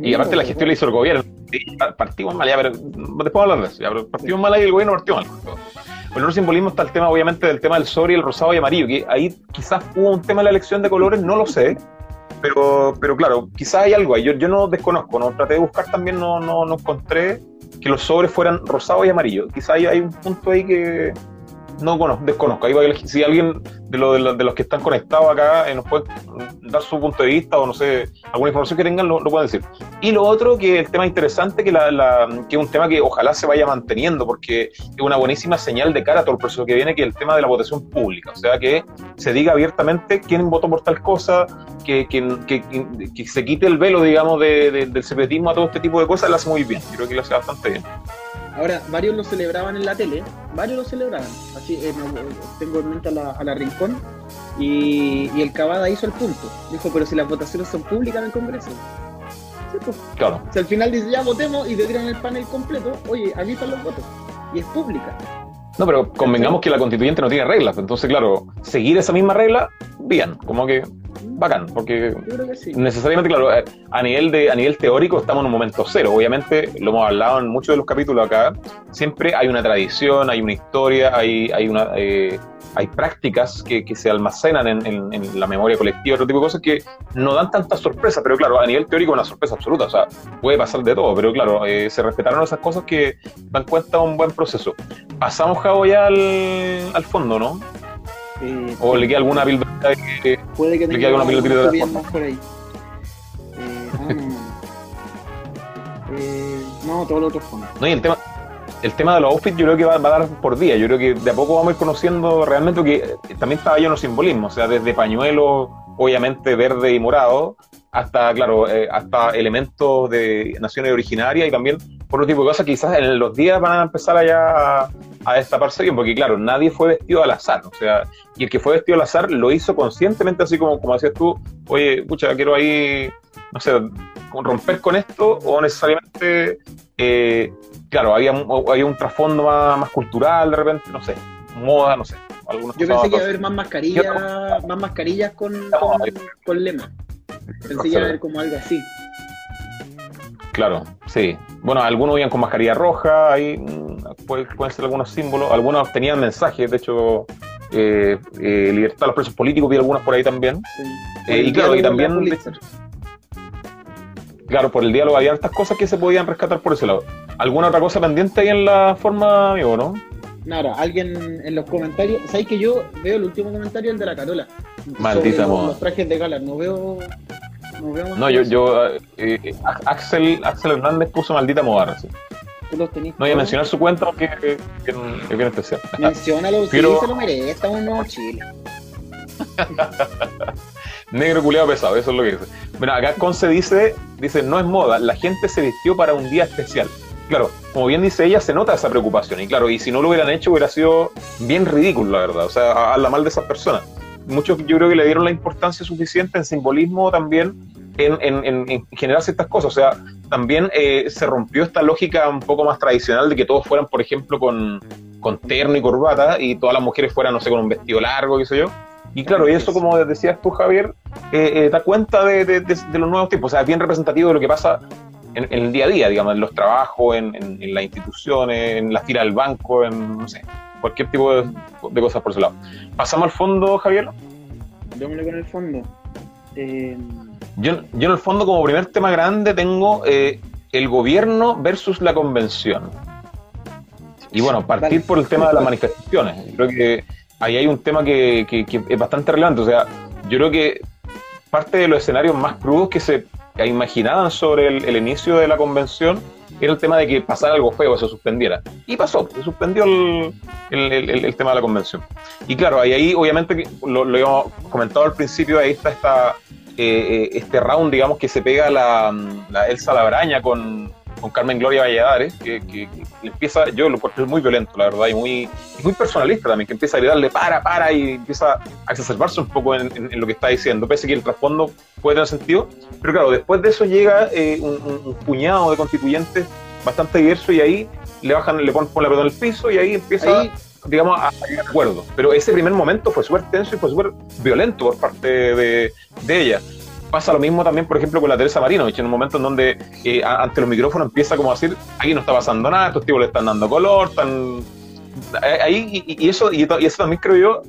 Y aparte la gestión la hizo el gobierno. Partimos mal, ya, pero después hablar de eso. ya, pero partimos mal ahí, el gobierno partió mal. El otro simbolismo está el tema, obviamente, del tema del sobre, el rosado y amarillo, que ahí quizás hubo un tema de la elección de colores, no lo sé. Pero, pero claro, quizás hay algo ahí. Yo, yo no desconozco, no traté de buscar también, no, no, no encontré que los sobres fueran rosados y amarillos. Quizás hay, hay un punto ahí que no conozco, desconozco. Ahí va si alguien de, lo- de de los que están conectados acá eh, nos puede dar su punto de vista o no sé, alguna información que tengan, lo, lo pueden decir. Y lo otro, que el tema interesante, que, la, la- que es un tema que ojalá se vaya manteniendo, porque es una buenísima señal de cara a todo el proceso que viene, que es el tema de la votación pública. O sea, que se diga abiertamente quién votó por tal cosa, que, que, que- que se quite el velo, digamos, de- de- del secretismo a todo este tipo de cosas, lo hace muy bien. Creo que lo hace bastante bien. Ahora, varios lo celebraban en la tele, varios lo celebraban. Así, eh, me- tengo en mente a la, a la Rincón y, y el Cavada hizo el punto. Dijo, pero si las votaciones son públicas en el Congreso. Sí, pues. Claro. Si al final dice, ya votemos y te tiran el panel completo, oye, aquí están los votos. Y es pública. No, pero convengamos que la constituyente no tiene reglas. Entonces, claro, seguir esa misma regla, bien, como que bacán, porque Yo creo que sí. necesariamente, claro, eh, a nivel, de, a nivel teórico estamos en un momento cero. Obviamente, lo hemos hablado en muchos de los capítulos acá, siempre hay una tradición, hay una historia, hay, hay, una, eh, hay prácticas que, que se almacenan en, en- en la memoria colectiva, otro tipo de cosas que no dan tanta sorpresa, pero claro, a nivel teórico una sorpresa absoluta, o sea, puede pasar de todo, pero claro, eh, se respetaron esas cosas que dan cuenta de un buen proceso. Pasamos, Javo, ya al, al fondo, ¿no? Eh, ¿O le queda alguna pilda que, puede que le tenga queda alguna pilotita de más por ahí. Eh, ah, no. Eh, no, todos los otros fondos. No, y el tema, el tema de los outfits yo creo que va, va a dar por día. Yo creo que de a poco vamos a ir conociendo realmente porque eh, también estaba lleno de simbolismo. O sea, desde pañuelos, obviamente verde y morado, hasta, claro, eh, hasta elementos de naciones originarias y también por otro tipo de cosas que quizás en los días van a empezar allá a, a destaparse bien, porque claro, nadie fue vestido al azar. O sea, y el que fue vestido al azar lo hizo conscientemente, así como, como decías tú, oye, pucha, quiero ahí, no sé, romper con esto o necesariamente eh, claro, había, un- había un trasfondo más, más cultural de repente, no sé, moda, no sé. Algunos Yo pensé que iba a haber más mascarillas, más mascarillas con, con, con lema. Pensé que iba a haber como algo así. Claro, sí. Bueno, algunos iban con mascarilla roja, ahí mm, puede- pueden ser algunos símbolos, algunos tenían mensajes, de hecho, eh, eh, libertad a los presos políticos, vi algunos por ahí también. Sí. Eh, y claro, y de también, claro, por el diálogo había hartas cosas que se podían rescatar por ese lado. ¿Alguna otra cosa pendiente ahí en la forma, amigo, no? Nada, alguien en los comentarios. ¿Sabes que yo veo el último comentario, el de la Carola? Maldita moda. Los trajes de gala. No veo. No yo, yo eh, eh, Axel, Axel Hernández puso maldita moda, sí. Los No voy a mencionar su cuenta porque que- que es bien especial. Menciónalo, Pero- sí, se lo merece. Estamos en Nuevo Chile. Negro culiado pesado, eso es lo que dice. Mira, acá Conce dice, dice, no es moda, la gente se vistió para un día especial. Claro, como bien dice ella, se nota esa preocupación. Y claro, y si no lo hubieran hecho, hubiera sido bien ridículo, la verdad. O sea, habla mal de esas personas. Muchos yo creo que le dieron la importancia suficiente en simbolismo también en, en- en- en generar ciertas cosas. O sea, también eh, se rompió esta lógica un poco más tradicional de que todos fueran, por ejemplo, con, con terno y corbata y todas las mujeres fueran, no sé, con un vestido largo, qué sé yo. Y claro, y eso, como decías tú, Javier, eh, eh, da cuenta de, de- de- de los nuevos tiempos. O sea, es bien representativo de lo que pasa en, en el día a día, digamos, en los trabajos, en, en- en las instituciones, en las tiras del banco, en, no sé, cualquier tipo de, cosas por ese lado. Pasamos al fondo, Javier. Démosle con el fondo. Eh, Yo, yo en el fondo, como primer tema grande, tengo eh, el gobierno versus la convención. Y bueno, partir por el tema de las manifestaciones. Yo creo que ahí hay un tema que, que- que es bastante relevante. O sea, yo creo que parte de los escenarios más crudos que se imaginaban sobre el, inicio de la convención era el tema de que pasara algo feo, se suspendiera. Y pasó, se suspendió el, el tema de la convención. Y claro, ahí, ahí obviamente, lo, lo habíamos comentado al principio, ahí está esta, eh, este round, digamos, que se pega la, la Elsa Labraña con, con Carmen Gloria Valladares, que, que, empieza, yo lo encuentro muy violento, la verdad, y muy, muy personalista también, que empieza a gritarle para, para, y empieza a exacerbarse un poco en, lo que está diciendo, pese que el trasfondo puede tener sentido, pero claro, después de eso llega eh, un, puñado de constituyentes bastante diverso y ahí le bajan, le ponen, la pelota en el piso y ahí empieza... digamos, a llegar acuerdo. Pero ese primer momento fue súper tenso y fue súper violento por parte de, de ella pasa lo mismo también, por ejemplo, con la Teresa Marinovich, en un momento en donde eh, ante los micrófonos empieza como a decir, aquí no está pasando nada, estos tipos le están dando color, están... Eh, ahí, y, eso, y, eso también creo yo,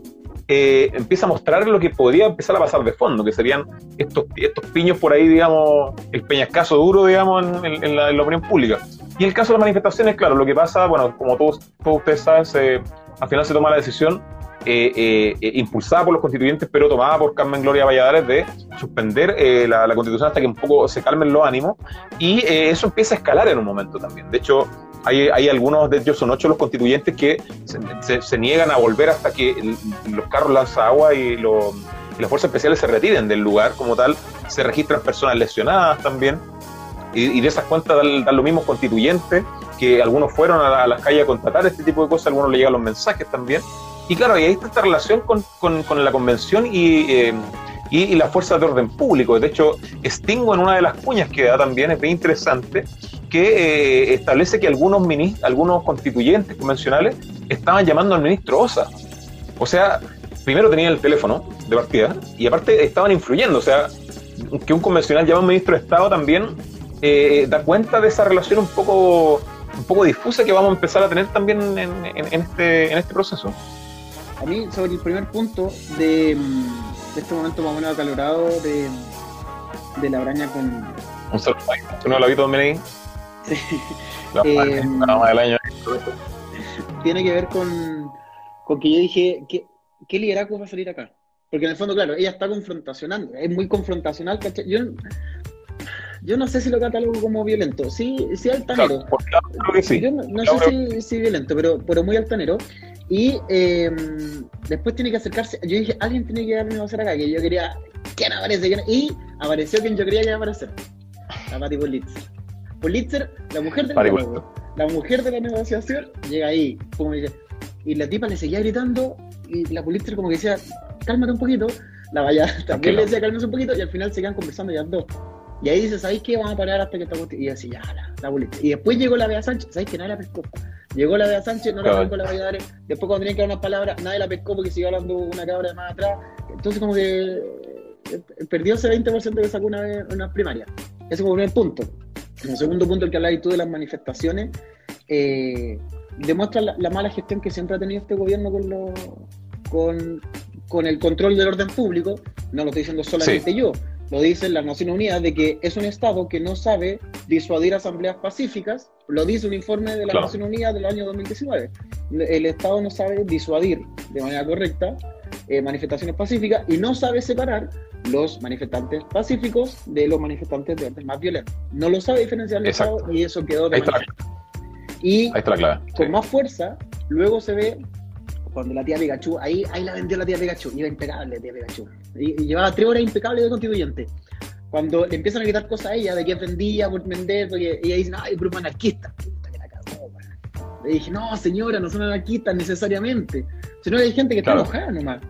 eh, empieza a mostrar lo que podría empezar a pasar de fondo, que serían estos, estos piños por ahí, digamos, el peñascaso duro, digamos, en, la, opinión pública. Y el caso de las manifestaciones, claro, lo que pasa, bueno, como todos, todos ustedes saben, al final se toma la decisión eh, eh, impulsada por los constituyentes, pero tomada por Carmen Gloria Valladares de suspender eh, la, constitución hasta que un poco se calmen los ánimos. Y eso empieza a escalar en un momento también. De hecho, hay, hay algunos, de ellos son ocho los constituyentes que se, niegan a volver hasta que los carros lanza agua y, las fuerzas especiales se retiren del lugar como tal. Se registran personas lesionadas también. Y, de esas cuentas dan, dan, los mismos constituyentes, algunos fueron a, las calles a contratar este tipo de cosas, algunos le llegan los mensajes también. Y claro, y ahí está esta relación con, la convención y, eh, y, las fuerzas de orden público. De hecho, Stingo en una de las cuñas que da también es bien interesante, que eh, establece que algunos, algunos constituyentes convencionales estaban llamando al ministro Osa. O sea, primero tenían el teléfono de partida y aparte estaban influyendo. O sea, que un convencional llame a un ministro de Estado también eh, da cuenta de esa relación un poco, un poco difusa que vamos a empezar a tener también en, en este, en este proceso. A mí, sobre el primer punto de, este momento más o menos acalorado de, de la braña con. Un saludo ¿Tú no lo visto también ahí? Sí. La eh, del año. Tiene que ver con, con que yo dije, ¿qué, ¿qué liderazgo va a salir acá? Porque en el fondo, claro, ella está confrontacionando, es muy confrontacional, ¿cachai? Yo, yo no sé si lo catalogo como violento. Sí, sí altanero. Claro, sí. Yo no, no sé si, si, violento, pero, pero muy altanero. Y em, después tiene que acercarse. Yo dije, alguien tiene que darme a hacer acá, que yo quería. ¿Quién aparece? Y apareció quien yo creía que iba a aparecer. La Patti Pulitzer. Pulitzer, la mujer del diálogo, la mujer de la negociación, llega ahí. Como dice, y la tipa le seguía gritando. Y la Pulitzer, como que decía, cálmate un poquito. La vaya también le decía, cálmate un poquito. Y al final se quedan conversando ya dos. Y ahí dice, ¿sabéis qué? Vamos a parar hasta que esta Y así, ya, la, la Pulitzer. Y después llegó la Bea Sánchez, ¿sabéis que nadie la pescó? Llegó la de Sánchez, no la pescó la Valladares. Después cuando tenían que dar unas palabras, nadie la pescó porque siguió hablando una cabra de más atrás. Entonces como que eh, perdió ese 20% que sacó una, vez, una primaria. Ese fue el primer punto. El segundo punto, el que hablabas tú de las manifestaciones, eh, demuestra la, mala gestión que siempre ha tenido este gobierno con, lo, con, con el control del orden público. No lo estoy diciendo solamente yo, lo dice la Naciones Unidas, de que es un Estado que no sabe disuadir asambleas pacíficas, lo dice un informe de la Naciones Unidas del año 2019. El Estado no sabe disuadir de manera correcta eh, manifestaciones pacíficas y no sabe separar los manifestantes pacíficos de los manifestantes de orden más violentos. No lo sabe diferenciar el Estado y eso quedó de Y con más fuerza, luego se ve cuando la tía Pikachu, ahí, ahí la vendió la tía Pikachu, iba impecable la tía Pikachu. Y, llevaba tres horas impecable de constituyente. Cuando le empiezan a quitar cosas a ella de que vendía por vender, porque ella dice, ay, grupo anarquista. Puta que la cagó, Le dije, no, señora, no son anarquistas necesariamente. Sino hay gente que está enojada nomás.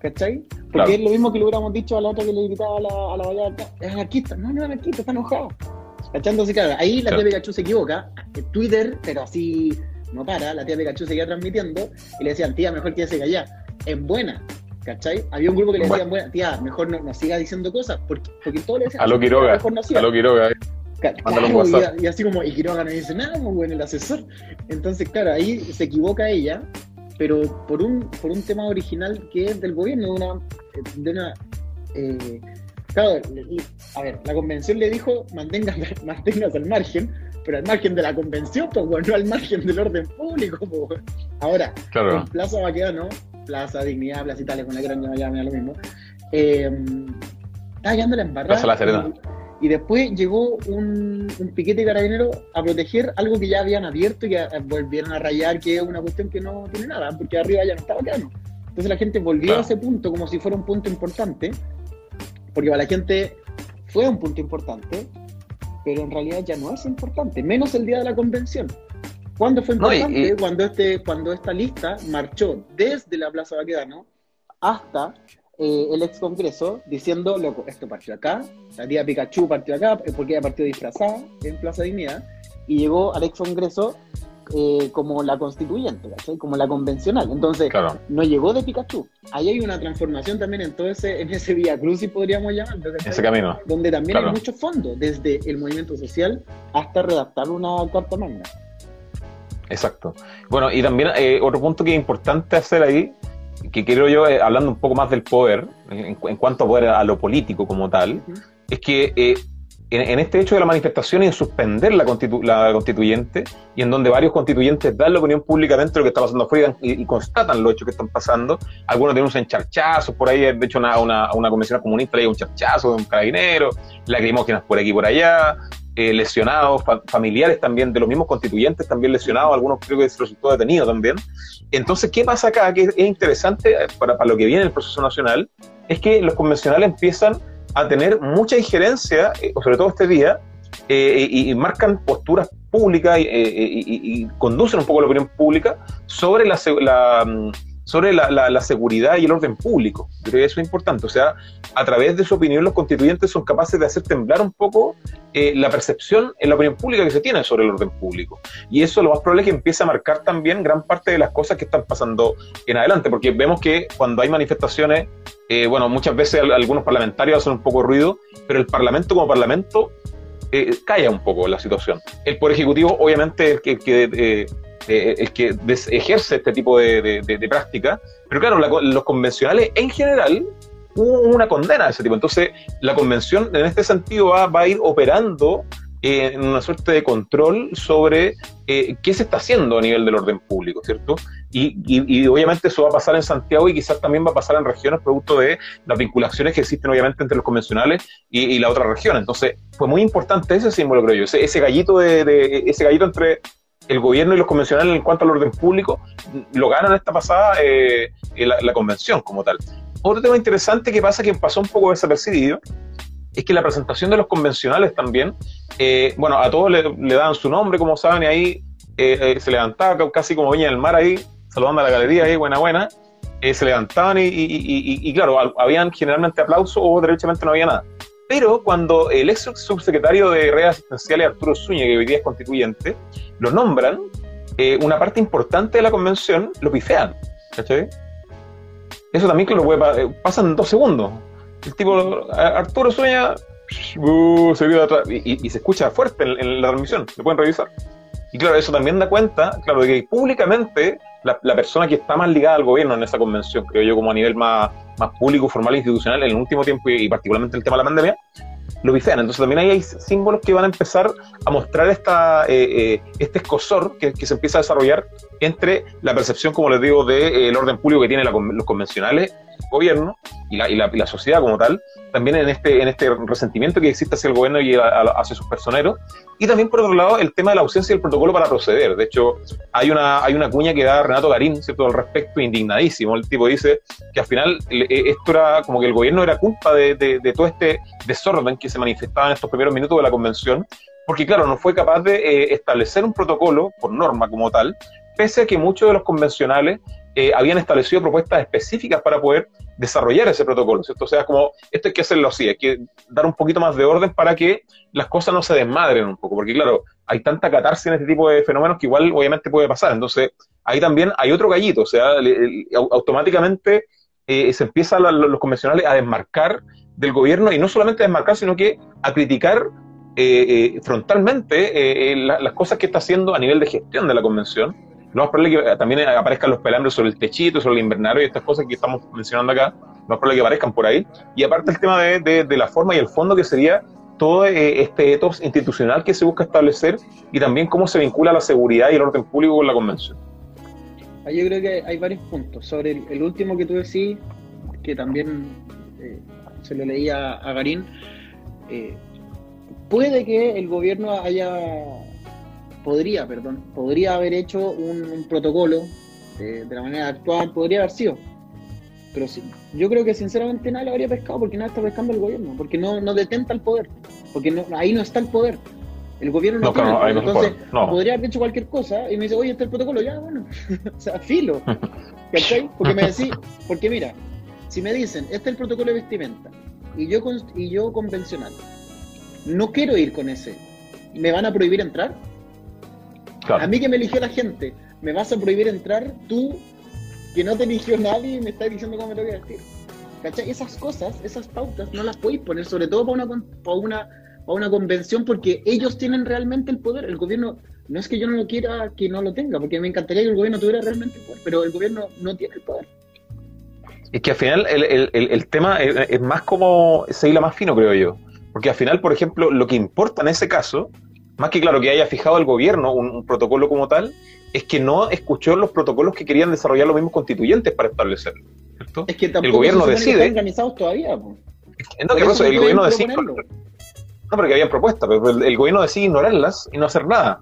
¿Cachai? Porque es lo mismo que le hubiéramos dicho a la otra que le gritaba a la, a la es anarquista. No, no es anarquista, está enojado. ¿Cachai? claro, ahí la tía Pikachu se equivoca. Twitter, pero así no para, la tía Pikachu seguía transmitiendo y le decían, tía, mejor quédese allá Es buena, ¿cachai? Había un grupo que le decían, bueno, tía, mejor no, no siga diciendo cosas, porque, porque todo le decían, a lo Quiroga, mejor no a lo Quiroga. Eh. y, así como, y Quiroga no dice nada, muy bueno, el asesor. Entonces, claro, ahí se equivoca ella, pero por un, por un tema original que es del gobierno, de una, de una eh, claro, a ver, la convención le dijo, manténgase, manténgase al margen, pero al margen de la convención, pues, no al margen del orden público. Pues. Ahora, en Plaza no Plaza Dignidad, Plaza Italia, con la gran ya me da lo mismo. Eh, estaba quedando la embarrada. Plaza La Serena. Y después llegó un, un piquete carabinero a proteger algo que ya habían abierto y que volvieron a rayar, que es una cuestión que no tiene nada, porque arriba ya no estaba quedando. Entonces la gente volvió a ese punto como si fuera un punto importante, porque para la gente fue un punto importante, pero en realidad ya no es importante, menos el día de la convención. ¿Cuándo fue importante? Cuando, este, cuando esta lista marchó desde la Plaza Baquedano hasta eh, el ex Congreso diciendo, loco, esto partió acá, la tía Pikachu partió acá, eh, porque ella partió disfrazada en Plaza Dignidad, y llegó al ex Congreso eh, como la constituyente, como la convencional. Entonces, no llegó de Pikachu. Ahí hay una transformación también en todo ese, en ese Vía Crucis, podríamos llamar. Ese camino. Donde también hay muchos fondos, desde el movimiento social hasta redactar una carta magna. Exacto. Bueno, y también eh, otro punto que es importante hacer ahí, que quiero yo, eh, hablando un poco más del poder, en, cuanto a poder a lo político como tal, es que en, este hecho de la manifestación y en suspender la, constituyente, y en donde varios constituyentes dan la opinión públicamente de lo que está pasando afuera y, constatan los hechos que están pasando, algunos denuncian charchazos, por ahí, de hecho, una, una, una convención comunista hay un charchazo de un carabinero, lacrimógenas por aquí y por allá, eh, lesionados, familiares también de los mismos constituyentes también lesionados, algunos creo que se resultó detenido también. Entonces, ¿qué pasa acá? Que es interesante eh, para, para lo que viene el proceso nacional, es que los convencionales empiezan a tener mucha injerencia, eh, sobre todo este día, y, marcan posturas públicas y, conducen un poco la opinión pública sobre la, mm, sobre la, seguridad y el orden público. creo que eso es importante. O sea, a través de su opinión los constituyentes son capaces de hacer temblar un poco eh, la percepción en la opinión pública que se tiene sobre el orden público. Y eso lo más probable es que empiece a marcar también gran parte de las cosas que están pasando en adelante, porque vemos que cuando hay manifestaciones eh, bueno, muchas veces algunos parlamentarios hacen un poco ruido, pero el Parlamento como Parlamento eh, calla un poco la situación. El Poder Ejecutivo, obviamente, el que, el que, eh, eh, el que ejerce este tipo de, de, práctica, pero claro, los convencionales en general hubo una condena de ese tipo. Entonces, la convención en este sentido va, va a ir operando en una suerte de control sobre eh, qué se está haciendo a nivel del orden público, ¿cierto? Y, obviamente eso va a pasar en Santiago y quizás también va a pasar en regiones producto de las vinculaciones que existen obviamente entre los convencionales y, la otra región. Entonces, fue muy importante ese símbolo, creo yo, ese, gallito de, ese gallito entre el gobierno y los convencionales en cuanto al orden público, lo ganan esta pasada eh, la, convención como tal. Otro tema interesante que pasa que pasó un poco desapercibido es que la presentación de los convencionales también, eh, bueno, a todos le, daban su nombre, como saben, y ahí eh, eh, se levantaba casi como Viña del Mar ahí, saludando a la galería ahí, buena, buena, se levantaban y, claro, habían generalmente aplausos o derechamente no había nada. Pero cuando el ex subsecretario de redes asistenciales, Arturo Zúñiga, que hoy día es constituyente, lo nombran, una parte importante de la convención lo pifean. ¿cachai? Eso también, claro, puede, pasan dos segundos el tipo, Arturo sueña, uh, se vio atrás, y, se escucha fuerte en, la transmisión, lo pueden revisar. Y claro, eso también da cuenta, claro, de que públicamente la, persona que está más ligada al gobierno en esa convención, creo yo, como a nivel más, más público, formal e institucional, en el último tiempo y, particularmente el tema de la pandemia, lo vician. Entonces también ahí hay símbolos que van a empezar a mostrar esta, eh, eh, este escosor que, se empieza a desarrollar entre la percepción, como les digo, del de, orden público que tienen los convencionales gobierno y la, y la, sociedad como tal, también en este, en este resentimiento que existe hacia el gobierno y hacia sus personeros, y también por otro lado el tema de la ausencia del protocolo para proceder. De hecho, hay una, hay una cuña que da Renato Garín, ¿cierto?, al respecto, indignadísimo. El tipo dice que al final e, esto era como que el gobierno era culpa de, de, todo este desorden que se manifestaba en estos primeros minutos de la convención, porque claro, no fue capaz de eh, establecer un protocolo por norma como tal, pese a que muchos de los convencionales eh, habían establecido propuestas específicas para poder desarrollar ese protocolo, ¿cierto? O sea, como esto hay que hacerlo así, hay que dar un poquito más de orden para que las cosas no se desmadren un poco, porque claro, hay tanta catarsis en este tipo de fenómenos que igual obviamente puede pasar, entonces ahí también hay otro gallito, o sea, automáticamente eh, se empiezan los convencionales a desmarcar del gobierno y no solamente a desmarcar, sino que a criticar eh, frontalmente las cosas que está haciendo a nivel de gestión de la convención lo más probable que también aparezcan los pelambres sobre el techito, sobre el invernadero y estas cosas que estamos mencionando acá. Lo más probable que aparezcan por ahí. Y aparte el tema de, de, la forma y el fondo que sería todo eh, este ethos institucional que se busca establecer y también cómo se vincula la seguridad y el orden público con la convención. Yo creo que hay varios puntos. Sobre el, último que tú decís, que también eh, se lo leía a Garín, eh, puede que el gobierno haya, podría, perdón, podría haber hecho un, protocolo de, la manera actual, podría haber sido. Pero sí, yo creo que sinceramente nadie lo habría pescado porque nada está pescando el gobierno, porque no, no detenta el poder, porque no, ahí no está el poder. El gobierno no, tiene el Entonces, podría haber hecho cualquier cosa y me dice, oye, está el protocolo, ya, bueno, o sea, filo. ¿Cachai? Porque me decís, porque mira, si me dicen, este es el protocolo de vestimenta, y yo, y yo convencional, no quiero ir con ese, ¿me van a prohibir entrar? A mí que me eligió la gente, ¿me vas a prohibir entrar tú, que no te eligió nadie y me estás diciendo cómo me lo voy a decir? ¿Cachai? Esas cosas, esas pautas, no las podéis poner, sobre todo para una, para una a una convención porque ellos tienen realmente el poder. El gobierno, no es que yo no lo quiera que no lo tenga, porque me encantaría que el gobierno tuviera realmente el poder, pero el gobierno no tiene el poder. Es que al final el, el, el, tema es, más como se hila más fino, creo yo. Porque al final, por ejemplo, lo que importa en ese caso, más que claro que haya fijado el gobierno un, protocolo como tal, es que no escuchó los protocolos que querían desarrollar los mismos constituyentes para establecerlo. Es que tampoco el gobierno decide. Están organizados todavía. No, que el gobierno decide. No, porque habían propuestas, pero el, gobierno decide ignorarlas y no hacer nada.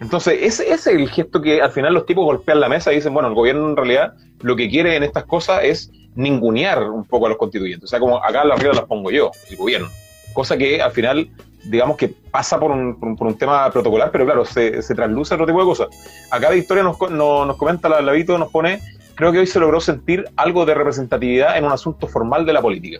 Entonces, ese, es el gesto que al final los tipos golpean la mesa y dicen, bueno, el gobierno en realidad lo que quiere en estas cosas es ningunear un poco a los constituyentes. O sea, como acá las reglas las pongo yo, el gobierno. Cosa que al final, digamos que pasa por un, por un, tema protocolar, pero claro, se, se trasluce otro tipo de cosas. Acá Victoria nos, nos comenta, la Lavito nos pone, creo que hoy se logró sentir algo de representatividad en un asunto formal de la política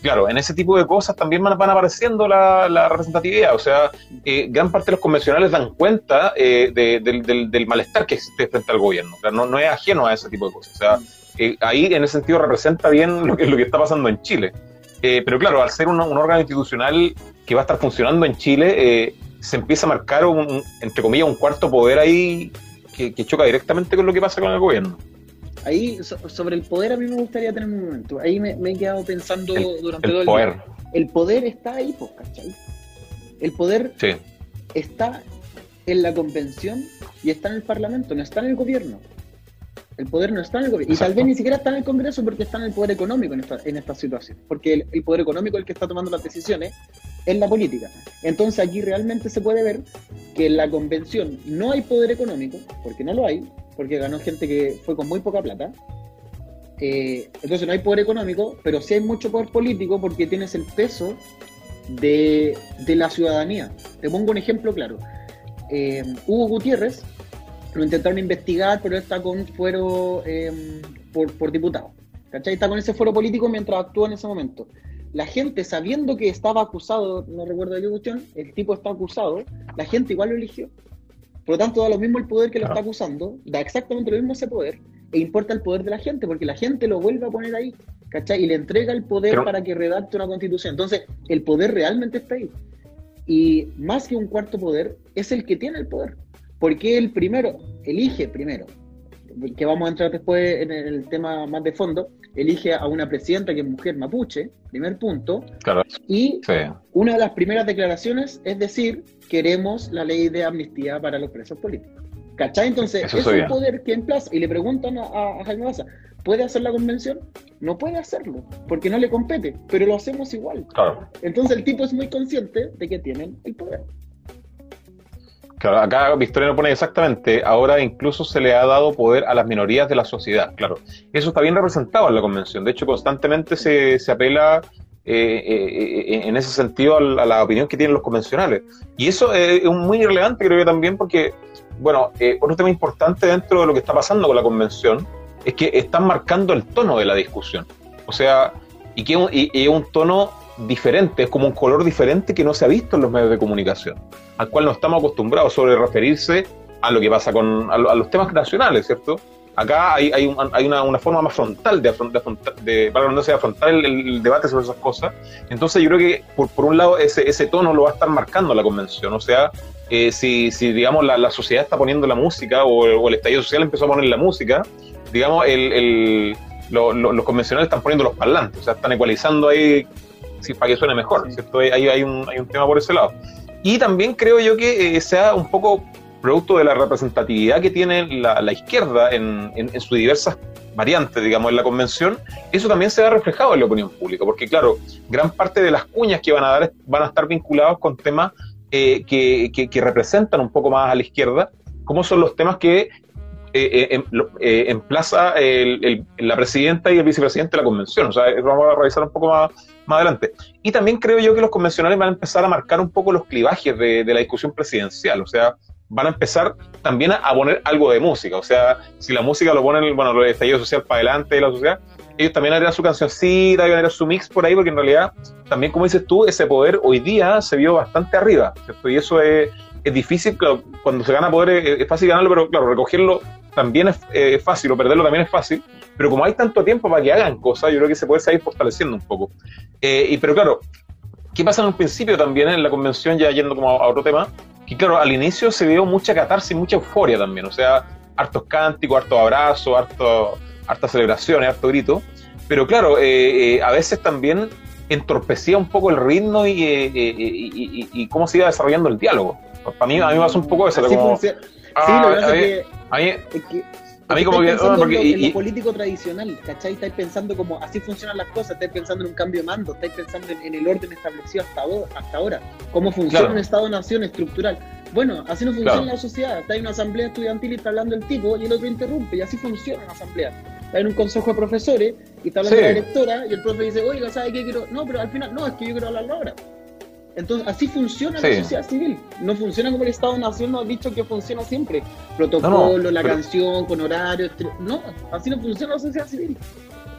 claro, en ese tipo de cosas también van, apareciendo la, representatividad. O sea, eh, gran parte de los convencionales dan cuenta eh, del, malestar que existe frente al gobierno. O sea, no, es ajeno a ese tipo de cosas. O sea, eh, ahí en ese sentido representa bien lo que, lo que está pasando en Chile. Pero claro, al ser un, órgano institucional que va a estar funcionando en Chile, se empieza a marcar, un, entre comillas, un cuarto poder ahí que choca directamente con lo que pasa con el gobierno ahí sobre el poder a mí me gustaría tener un momento. Ahí me, he quedado pensando durante todo el poder. día. El poder está ahí, pues, ¿cachai? El poder está en la convención y está en el parlamento, no está en el gobierno. El poder no está en el gobierno. Y tal vez ni siquiera está en el Congreso porque está en el poder económico en esta, en esta situación. Porque el, el poder económico es el que está tomando las decisiones en la política. Entonces aquí realmente se puede ver que en la convención no hay poder económico, porque no lo hay, porque ganó gente que fue con muy poca plata. Eh, entonces no hay poder económico, pero sí hay mucho poder político porque tienes el peso de, la ciudadanía. Te pongo un ejemplo claro. Eh, Hugo Gutiérrez lo intentaron investigar, pero está con fuero em, por, diputado. ¿Cachai? Está con ese fuero político mientras actúa en ese momento. La gente, sabiendo que estaba acusado, no recuerdo de qué cuestión, el tipo está acusado, la gente igual lo eligió. Por lo tanto, da lo mismo el poder que lo está acusando, da exactamente lo mismo ese poder, e importa el poder de la gente, porque la gente lo vuelve a poner ahí, ¿cachai? Y le entrega el poder para que redacte una constitución. Entonces, el poder realmente está ahí. Y más que un cuarto poder, es el que tiene el poder. Porque el primero, elige primero, que vamos a entrar después en el tema más de fondo, elige a una presidenta que es mujer mapuche, primer punto, y una de las primeras declaraciones es decir, queremos la ley de amnistía para los presos políticos. ¿Cachai? Entonces, es un poder que emplaza, y le preguntan a, Jaime Baza, ¿puede hacer la convención? No puede hacerlo, porque no le compete, pero lo hacemos igual. Entonces el tipo es muy consciente de que tienen el poder. Claro, acá Victoria no pone exactamente, ahora incluso se le ha dado poder a las minorías de la sociedad, claro. Eso está bien representado en la convención, de hecho constantemente se, se apela eh, eh, eh, en ese sentido a la, opinión que tienen los convencionales. Y eso es muy irrelevante creo yo también porque, bueno, otro tema importante dentro de lo que está pasando con la convención es que están marcando el tono de la discusión. O sea, y que y es un tono diferente, es como un color diferente que no se ha visto en los medios de comunicación, al cual no estamos acostumbrados sobre referirse a lo que pasa con a, los temas nacionales, ¿cierto? Acá hay, hay, hay una, una, forma más frontal de, afrontar, de, para no afrontar el, debate sobre esas cosas. Entonces yo creo que por, por un lado ese, ese tono lo va a estar marcando la convención. O sea, eh, si, si digamos la, la, sociedad está poniendo la música o, el estallido social empezó a poner la música, digamos el, el los convencionales están poniendo los parlantes, o sea, están ecualizando ahí para que suene mejor, ¿cierto? Hay, hay, un, hay un tema por ese lado. Y también creo yo que eh, sea un poco producto de la representatividad que tiene la, izquierda en, en, sus diversas variantes, digamos, en la convención, eso también se ha reflejado en la opinión pública, porque claro, gran parte de las cuñas que van a dar van a estar vinculados con temas eh, que, que, representan un poco más a la izquierda, como son los temas que eh, eh, em, emplaza la presidenta y el vicepresidente de la convención. O sea, vamos a revisar un poco más, más adelante. Y también creo yo que los convencionales van a empezar a marcar un poco los clivajes de, la discusión presidencial. O sea, van a empezar también a, poner algo de música. O sea, si la música lo ponen, bueno, lo estallido social para adelante de la sociedad, ellos también harían su cancioncita, harían su mix por ahí, porque en realidad, también como dices tú, ese poder hoy día se vio bastante arriba, ¿cierto? Y eso es, es difícil, claro, cuando se gana poder es, fácil ganarlo, pero claro, recogerlo también es, fácil, o perderlo también es fácil, pero como hay tanto tiempo para que hagan cosas, yo creo que se puede seguir fortaleciendo un poco. Eh, y, pero claro, ¿qué pasa en un principio también en la convención, ya yendo como a otro tema? que claro, al inicio se vio mucha catarsis, mucha euforia también, o sea, hartos cánticos, hartos abrazos, harto, hartas celebraciones, harto grito, pero claro, eh, eh, a veces también entorpecía un poco el ritmo y, eh, y, cómo se iba desarrollando el diálogo. Para mí, a mí me pasa un poco eso. Como, sí, lo que pasa es que a mí como que... Oh, porque, en lo político tradicional, ¿cachai? Estáis pensando como así funcionan las cosas, estáis pensando en un cambio de mando, estáis pensando en, el orden establecido hasta, hasta ahora, cómo funciona un Estado-nación estructural. Bueno, así no funciona la sociedad. Está en una asamblea estudiantil y está hablando el tipo y el otro interrumpe, y así funciona una asamblea. Está en un consejo de profesores y está hablando la directora y el profe dice, oiga, ¿sabe qué quiero? No, pero al final, no, es que yo quiero hablarlo ahora. Entonces, así funciona la sociedad civil. No funciona como el Estado-Nación nos ha dicho que funciona siempre. Protocolo, la canción, con horario. No, así no funciona la sociedad civil.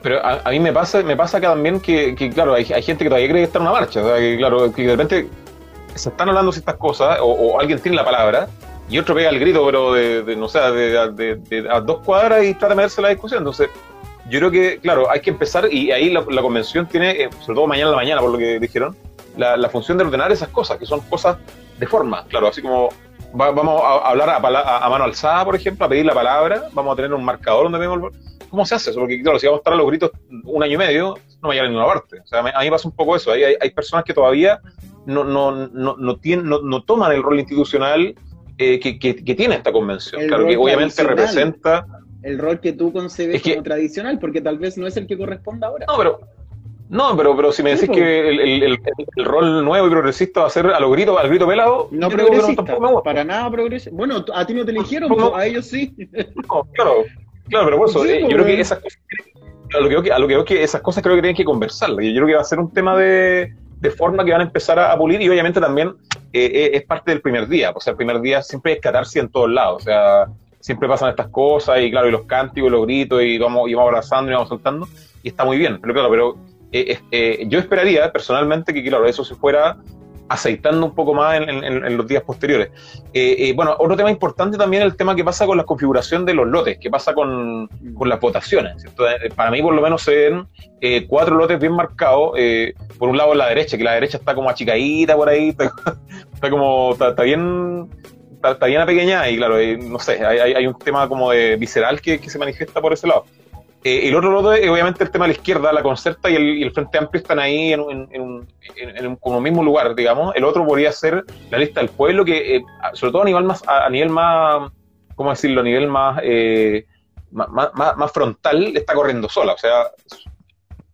Pero a, mí me pasa, me pasa que también que, claro, hay, gente que todavía cree que está en una marcha. O sea, que, claro, que de repente se están hablando ciertas cosas, o, alguien tiene la palabra, y otro pega el grito, pero de, no sé, de, a dos cuadras y trata de meterse la discusión. Entonces, yo creo que, claro, hay que empezar, y ahí la, convención tiene, eh, sobre todo mañana en la mañana, por lo que dijeron, la, función de ordenar esas cosas, que son cosas de forma, claro, así como vamos a hablar a, mano alzada, por ejemplo, a pedir la palabra, vamos a tener un marcador donde vemos... ¿Cómo se hace eso? Porque, claro, si vamos a estar a los gritos un año y medio, no va a llegar a ninguna parte. O sea, a mí pasa un poco eso. Hay, hay, personas que todavía no, no, no, no, tienen, no, toman el rol institucional eh, que, que, tiene esta convención. claro, que obviamente representa... El rol que tú concebes como tradicional, porque tal vez no es el que corresponde ahora. No, pero no, pero, pero si me decís que el, el, el, rol nuevo y progresista va a ser a los gritos, al grito pelado, no progresista, para nada progresista. Bueno, a ti no te eligieron, pero a ellos sí. claro, claro, pero por eso, eh, yo creo que esas cosas, a lo que, veo que, a lo que que esas cosas creo que tienen que conversar. Yo creo que va a ser un tema de, de forma que van a empezar a, pulir y obviamente también eh, eh, es parte del primer día. O sea, el primer día siempre es catarsis en todos lados. O sea, siempre pasan estas cosas y claro, y los cánticos, y los gritos y vamos, y vamos abrazando y vamos soltando y está muy bien. Pero claro, pero eh, eh, yo esperaría personalmente que, claro, eso se fuera aceitando un poco más en, los días posteriores. Eh, bueno, otro tema importante también es el tema que pasa con la configuración de los lotes, que pasa con, las votaciones. para mí, por lo menos, se ven cuatro lotes bien marcados. por un lado, la derecha, que la derecha está como achicadita por ahí, está, como, está, bien está, bien apequeñada y claro, no sé, hay, un tema como de visceral que, se manifiesta por ese lado. Eh, el otro lado es obviamente el tema de la izquierda, la concerta y el, Frente Amplio están ahí en, un, como mismo lugar, digamos. El otro podría ser la lista del pueblo, que eh, sobre todo a nivel más, a, nivel más, ¿cómo decirlo? A nivel más, eh, más, más, frontal, está corriendo sola. O sea,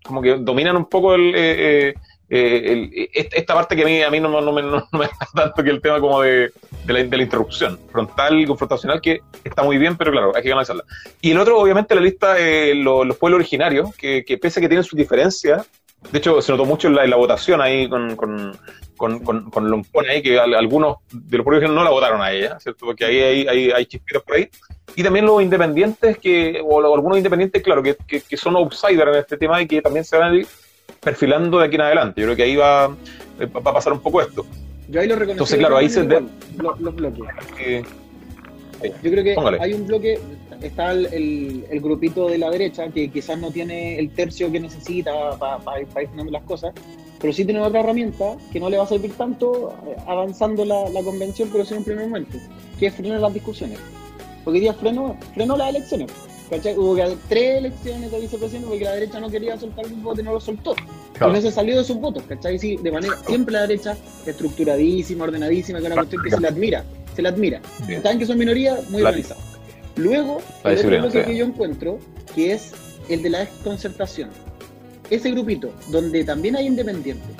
como que dominan un poco el, eh, esta parte que a mí, a mí no, no, me, no, me, da tanto que el tema como de, de, la, de, la, interrupción frontal y confrontacional, que está muy bien, pero claro, hay que analizarla. Y el otro, obviamente, la lista de los pueblos originarios, que, que, pese a que tienen sus diferencias, de hecho, se notó mucho en la, en la votación ahí con, con, con, con, ahí, que algunos de los pueblos originarios no la votaron a ella, ¿cierto? Porque ahí hay, hay, hay chispitos por ahí. Y también los independientes, que, o algunos independientes, claro, que, que, que son outsiders en este tema y que también se van a ir perfilando de aquí en adelante. Yo creo que ahí va, va a pasar un poco esto. Yo ahí lo reconozco. Entonces, claro, ahí se... Los, bloques. Yo creo que hay un bloque, está el, el, grupito de la derecha que quizás no tiene el tercio que necesita para ir frenando las cosas, pero sí tiene otra herramienta que no le va a servir tanto eh, avanzando la, la convención, pero sí en un primer momento, que es frenar las discusiones. Porque hoy día frenó, frenó las elecciones. ¿Cachai? Hubo tres elecciones de vicepresidente porque la derecha no quería soltar un voto y no lo soltó. Claro. Y no se salió de sus votos, ¿cachai? Sí, de manera, siempre la derecha estructuradísima, ordenadísima, que es una cuestión que se le admira. se le admira. Saben que son minoría, muy organizados. Luego, el otro bloque que yo encuentro, que es el de la desconcertación. Ese grupito, donde también hay independientes.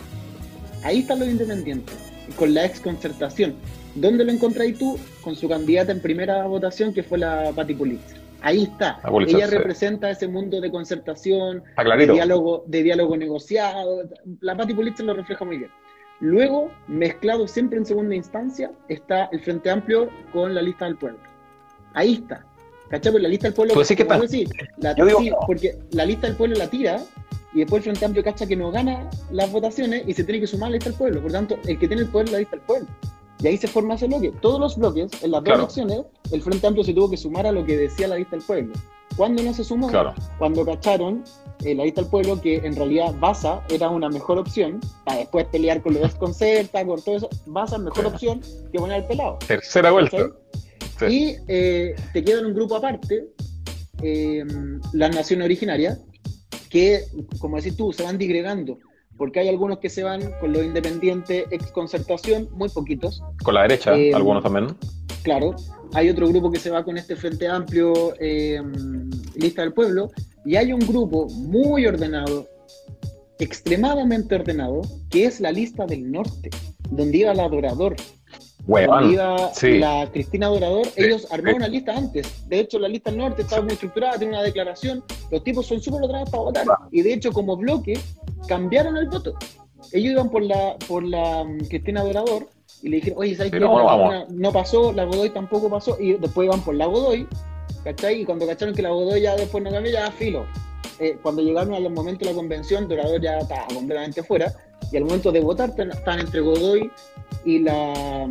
Ahí están los independientes, con la exconcertación. ¿Dónde lo encontráis tú? Con su candidata en primera votación, que fue la Patti Pulitzer. Ahí está. Ella representa ese mundo de concertación, de diálogo, de diálogo negociado. La Patti Pulitzer lo refleja muy bien. Luego, mezclado siempre en segunda instancia, está el Frente Amplio con la lista del pueblo. Ahí está. ¿Cachai? Pues la lista del pueblo. ¿Tú decís que está? la, porque la lista del pueblo la tira y después el Frente Amplio cacha que no gana las votaciones y se tiene que sumar a la lista del pueblo. Por tanto, el que tiene el poder es la lista del pueblo. Y ahí se forma ese bloque. Todos los bloques, en las dos elecciones, el Frente Amplio se tuvo que sumar a lo que decía la lista del pueblo. ¿Cuándo no se sumó? Cuando cacharon eh, la lista del pueblo que en realidad Baza era una mejor opción para después pelear con los desconcerta, con todo eso. Baza es mejor opción que poner al pelado. Tercera vuelta. Y eh, te queda en un grupo aparte eh, las naciones originarias que, como decís tú, se van digregando porque hay algunos que se van con los independientes ex concertación, muy poquitos. Con la derecha, eh, algunos también. Claro, hay otro grupo que se va con este Frente Amplio, eh, Lista del Pueblo, y hay un grupo muy ordenado, extremadamente ordenado, que es la Lista del Norte, donde iba el adorador, la Cristina Dorador, ellos armaron una lista antes. De hecho, la lista del norte estaba muy estructurada, tiene una declaración. Los tipos son súper ordenados para votar. Y de hecho, como bloque, cambiaron el voto. Ellos iban por la, por la mm, Cristina Dorador y le dijeron, oye, ¿sabes qué? No, pasó, la Godoy tampoco pasó. Y después iban por la Godoy, ¿cachai? Y cuando cacharon que la Godoy ya después no cambió, ya filo. Eh, cuando llegaron a los momentos de la convención, Dorador ya estaba completamente fuera. Y al momento de votar, están entre Godoy y la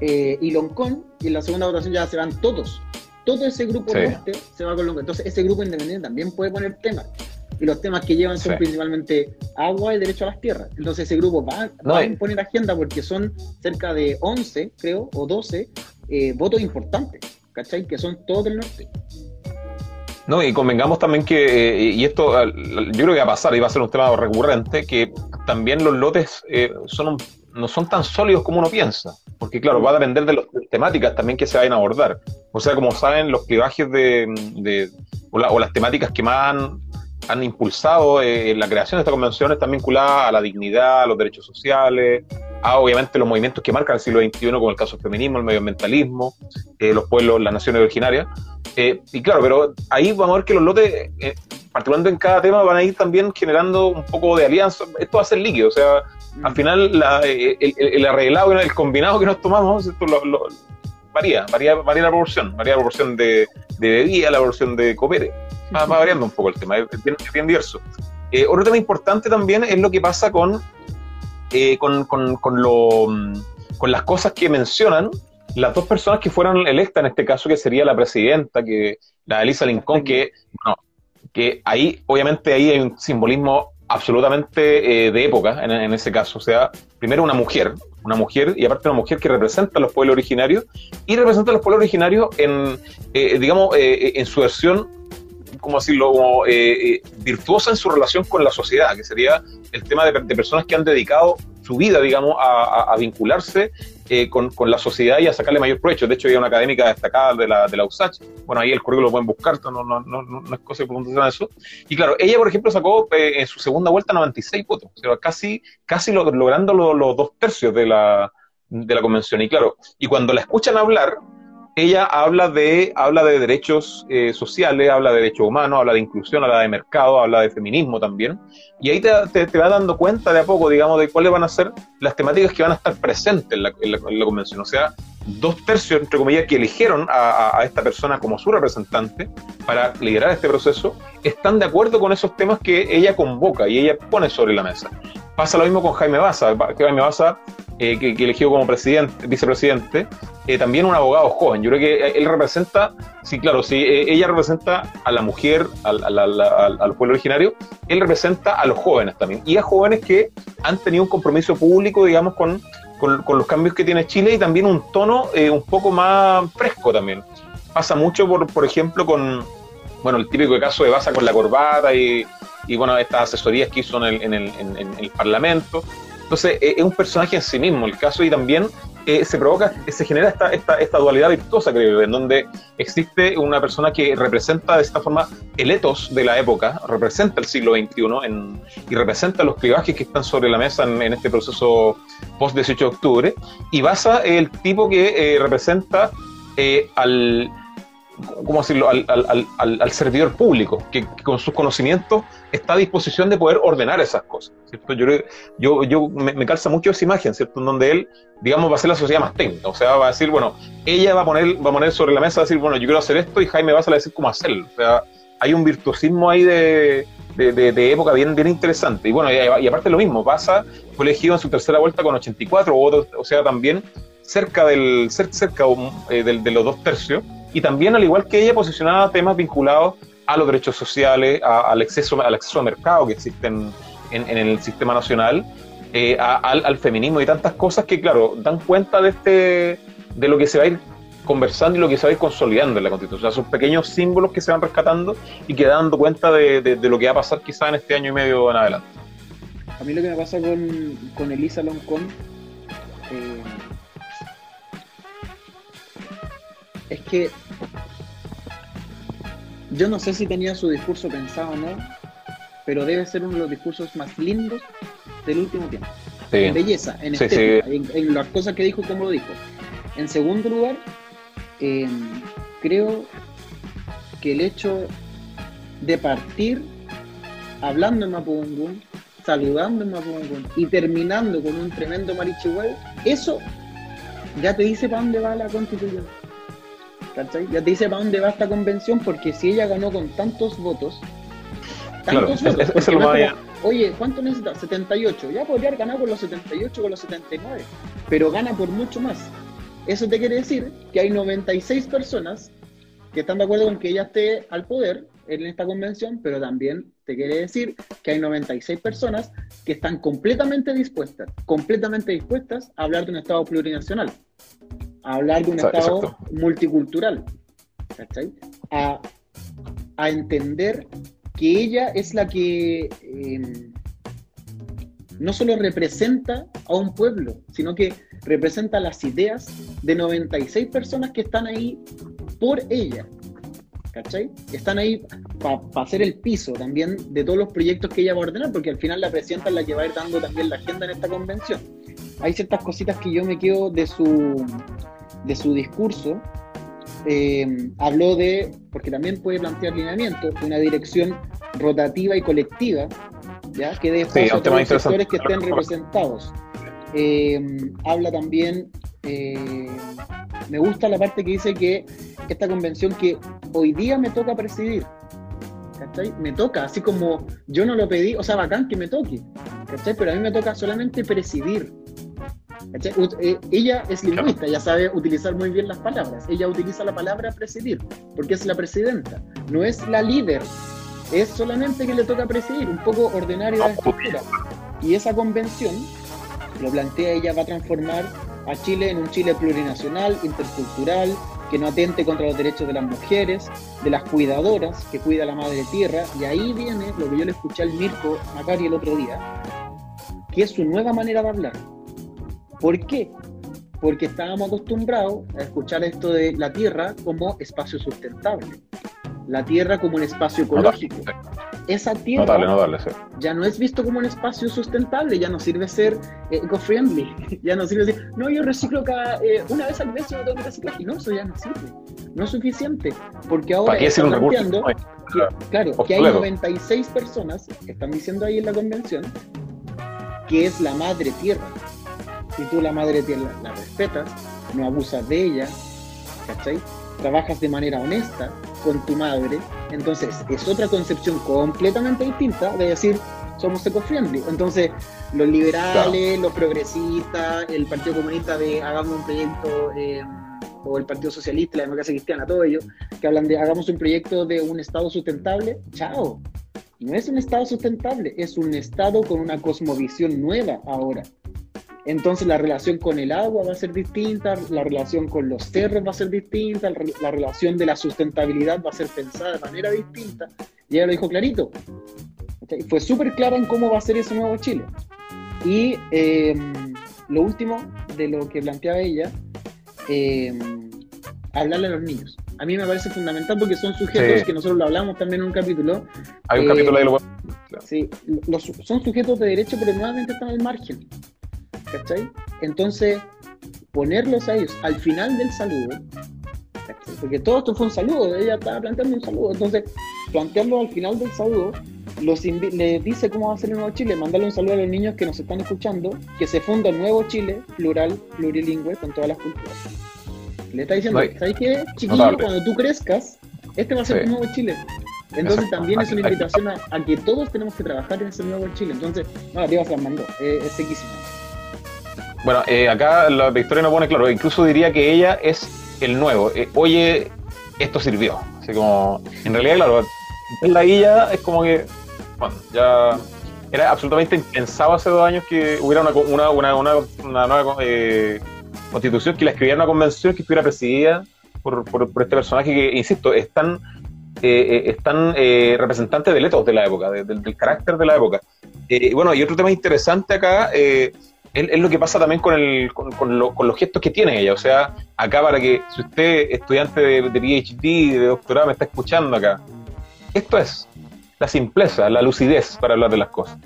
eh, y Loncón, y en la segunda votación ya se van todos. Todo ese grupo norte se va con Loncón. Entonces, ese grupo independiente también puede poner temas. Y los temas que llevan son principalmente agua y derecho a las tierras. Entonces, ese grupo va, a imponer agenda porque son cerca de 11, creo, o 12 eh, votos importantes, ¿cachai? Que son todos del norte. No, y convengamos también que, eh, y esto yo creo que va a pasar y va a ser un tema recurrente, que también los lotes son un no son tan sólidos como uno piensa, porque claro, va a depender de las temáticas también que se vayan a abordar. O sea, como saben, los clivajes de, o, las temáticas que más han, impulsado eh, la creación de esta convención están vinculadas a la dignidad, a los derechos sociales, a obviamente los movimientos que marcan el siglo XXI, como el caso del feminismo, el medioambientalismo, eh, los pueblos, las naciones originarias. Eh, y claro, pero ahí vamos a ver que los lotes, particularmente en cada tema, van a ir también generando un poco de alianza. Esto va a ser líquido, o sea, al final eh, el, arreglado, el combinado que nos tomamos, esto lo, varía, varía, varía la proporción, varía la proporción de, de bebida, la proporción de copere. Va, variando un poco el tema, es bien, diverso. Eh, otro tema importante también es lo que pasa con, eh, con, con, con, lo, con las cosas que mencionan las dos personas que fueron electas en este caso, que sería la presidenta, que la Elisa Lincoln, que, que ahí, obviamente, ahí hay un simbolismo absolutamente eh, de época en, ese caso. O sea, primero una mujer, una mujer, y aparte una mujer que representa a los pueblos originarios, y representa a los pueblos originarios en, eh, digamos, eh, en su versión, como decirlo?, virtuosa en su relación con la sociedad, que sería el tema de, personas que han dedicado su vida, digamos, a vincularse eh, con, con, la sociedad y a sacarle mayor provecho. De hecho, hay una académica destacada de la, de la USACH. Bueno, ahí el currículo lo pueden buscar, no, no, no, no es cosa de preguntar eso. Y claro, ella, por ejemplo, sacó eh, en su segunda vuelta 96 votos, o sea, casi, casi logrando los dos tercios de la, de la convención. Y claro, y cuando la escuchan hablar, ella habla de, habla de derechos eh, sociales, habla de derechos humanos, habla de inclusión, habla de mercado, habla de feminismo también. Y ahí te, te, vas dando cuenta de a poco, digamos, de cuáles van a ser las temáticas que van a estar presentes en la, convención. O sea, dos tercios, entre comillas, que eligieron a, esta persona como su representante para liderar este proceso, están de acuerdo con esos temas que ella convoca y ella pone sobre la mesa. Pasa lo mismo con Jaime Baza. Jaime Baza, eh, que, que eligió como presidente, vicepresidente, eh, también un abogado joven. Yo creo que él representa, sí, claro, sí, eh, ella representa a la mujer, al, al, pueblo originario, él representa a los jóvenes también. Y a jóvenes que han tenido un compromiso público, digamos, con, con, los cambios que tiene Chile y también un tono eh, un poco más fresco también. Pasa mucho, por, por ejemplo, con bueno, el típico caso de Baza con la corbata y, y bueno, estas asesorías que hizo en el, en el, en el Parlamento. Entonces, es un personaje en sí mismo el caso y también eh, se provoca, se genera esta, esta, esta, dualidad virtuosa, creo, en donde existe una persona que representa de esta forma el etos de la época, representa el siglo XXI y representa los clivajes que están sobre la mesa en, este proceso post-18 de octubre, y basa el tipo que eh, representa eh, al ¿cómo decirlo?, al, al, al servidor público, que, con sus conocimientos está a disposición de poder ordenar esas cosas. ¿cierto? Yo, yo, yo me, calza mucho esa imagen, ¿cierto? En donde él, digamos, va a ser la sociedad más técnica. O sea, va a decir, bueno, ella va a poner, va a poner sobre la mesa, va a decir, bueno, yo quiero hacer esto y Jaime va a decir cómo hacerlo. O sea, hay un virtuosismo ahí de, de, de, época bien, bien interesante. Y bueno, y, aparte lo mismo, pasa, fue elegido en su tercera vuelta con 84 votos, o sea, también cerca del cerca eh, de los dos tercios y también, al igual que ella, posicionaba temas vinculados a los derechos sociales, al, acceso, al acceso al mercado que existen en, el sistema nacional, eh, al, feminismo y tantas cosas que, claro, dan cuenta de, este, de lo que se va a ir conversando y lo que se va a ir consolidando en la Constitución. O son pequeños símbolos que se van rescatando y que dan dando cuenta de, lo que va a pasar quizá en este año y medio en adelante. A mí lo que me pasa con, con Elisa Loncón eh, es que yo no sé si tenía su discurso pensado o no, pero debe ser uno de los discursos más lindos del último tiempo. En belleza, en estética, En, las cosas que dijo cómo lo dijo. En segundo lugar, em, creo que el hecho de partir hablando en Mapudungun, saludando en Mapudungun y terminando con un tremendo marichihuel, eso ya te dice para dónde va la constitución. ¿Cachai? Ya te dice para dónde va esta convención, porque si ella ganó con tantos votos, tantos votos, oye, ¿cuánto necesita? 78, ya podría haber ganado con los 78, con los 79, pero gana por mucho más. Eso te quiere decir que hay 96 personas que están de acuerdo con que ella esté al poder en esta convención, pero también te quiere decir que hay 96 personas que están completamente dispuestas, completamente dispuestas a hablar de un Estado plurinacional a hablar de un Estado multicultural, A, entender que ella es la que em, no solo representa a un pueblo, sino que representa las ideas de 96 personas que están ahí por ella. ¿Cachai? Están ahí para hacer el piso también de todos los proyectos que ella va a ordenar, porque al final la presidenta es la que va a ir dando también la agenda en esta convención. Hay ciertas cositas que yo me quedo de su, de su discurso, eh, habló de, porque también puede plantear lineamiento, una dirección rotativa y colectiva, ¿ya? que de sí, todos los sectores que estén representados. Eh, habla también, eh, me gusta la parte que dice que esta convención que hoy día me toca presidir, ¿cachai? Me toca, así como yo no lo pedí, o sea, bacán que me toque, ¿cachai? Pero a mí me toca solamente presidir, ella es lingüista, ella sabe utilizar muy bien las palabras. Ella utiliza la palabra presidir, porque es la presidenta, no es la líder. Es solamente que le toca presidir, un poco ordinario la estructura. Y esa convención, lo plantea ella, va a transformar a Chile en un Chile plurinacional, intercultural, que no atente contra los derechos de las mujeres, de las cuidadoras, que cuida la madre tierra. Y ahí viene lo que yo le escuché al Mirko Macari el otro día, que es su nueva manera de hablar ¿Por qué? Porque estábamos acostumbrados a escuchar esto de la Tierra como espacio sustentable, la Tierra como un espacio ecológico. Esa Tierra ya no es visto como un espacio sustentable, ya no sirve ser eh, eco-friendly, ya no sirve decir, no, yo reciclo cada, eh, una vez al mes yo tengo que reciclar, y no, eso ya no sirve, no es suficiente, porque ahora están planteando, claro, que hay 96 personas que están diciendo ahí en la convención que es la madre tierra, si tú la madre tierra la, respetas, no abusas de ella, ¿cachai? Trabajas de manera honesta con tu madre, entonces es otra concepción completamente distinta de decir somos eco-friendly. Entonces, los liberales, los progresistas, el Partido Comunista de hagamos un proyecto, eh, o el Partido Socialista, la Democracia Cristiana, todo ello, que hablan de hagamos un proyecto de un Estado sustentable, chao. No es un Estado sustentable, es un Estado con una cosmovisión nueva ahora. Entonces la relación con el agua va a ser distinta, la relación con los cerros va a ser distinta, la relación de la sustentabilidad va a ser pensada de manera distinta. Y ella lo dijo clarito. Fue súper clara en cómo va a ser ese nuevo Chile. Y em, lo último, de lo que planteaba ella, eh, hablarle a los niños. A mí me parece fundamental porque son sujetos Sí. que nosotros lo hablamos también en un capítulo. Hay un Eh, capítulo ahí, lo Sí, los, son sujetos de derecho, pero nuevamente están al margen. ¿Cachai? Entonces, ponerlos a ellos al final del saludo, ¿cachai? porque todo esto fue un saludo, ella estaba planteando un saludo, entonces, plantearlo al final del saludo, los les dice cómo va a ser el nuevo Chile, mandarle un saludo a los niños que nos están escuchando, que se funda el nuevo Chile, plural, plurilingüe, con todas las culturas. Le está diciendo, No, ¿sabes qué, chiquillo? Cuando tú crezcas, este va a ser Sí. tu nuevo Chile. Entonces Exacto. también es una invitación a, a que todos tenemos que trabajar en ese nuevo Chile. Entonces, no, la tía se las mandó, eh, es sequísima. Bueno, eh, acá la Victoria no pone claro, incluso diría que ella es el nuevo. Eh, oye, esto sirvió. Así como, en realidad, claro, la guilla es como que, bueno, ya era absolutamente impensado hace dos años que hubiera una, una, una, nueva eh, constitución, que la escribiera una convención que estuviera presidida por, este personaje que, insisto, es tan, eh, eh, es tan del ethos de la época, de- del- carácter de la época. Bueno, y otro tema interesante acá es, lo que pasa también con, el, con, con con los gestos que tiene ella. O sea, acá para que, si usted, estudiante de, de PhD, de doctorado, me está escuchando acá, esto es la simpleza, la lucidez para hablar de las cosas.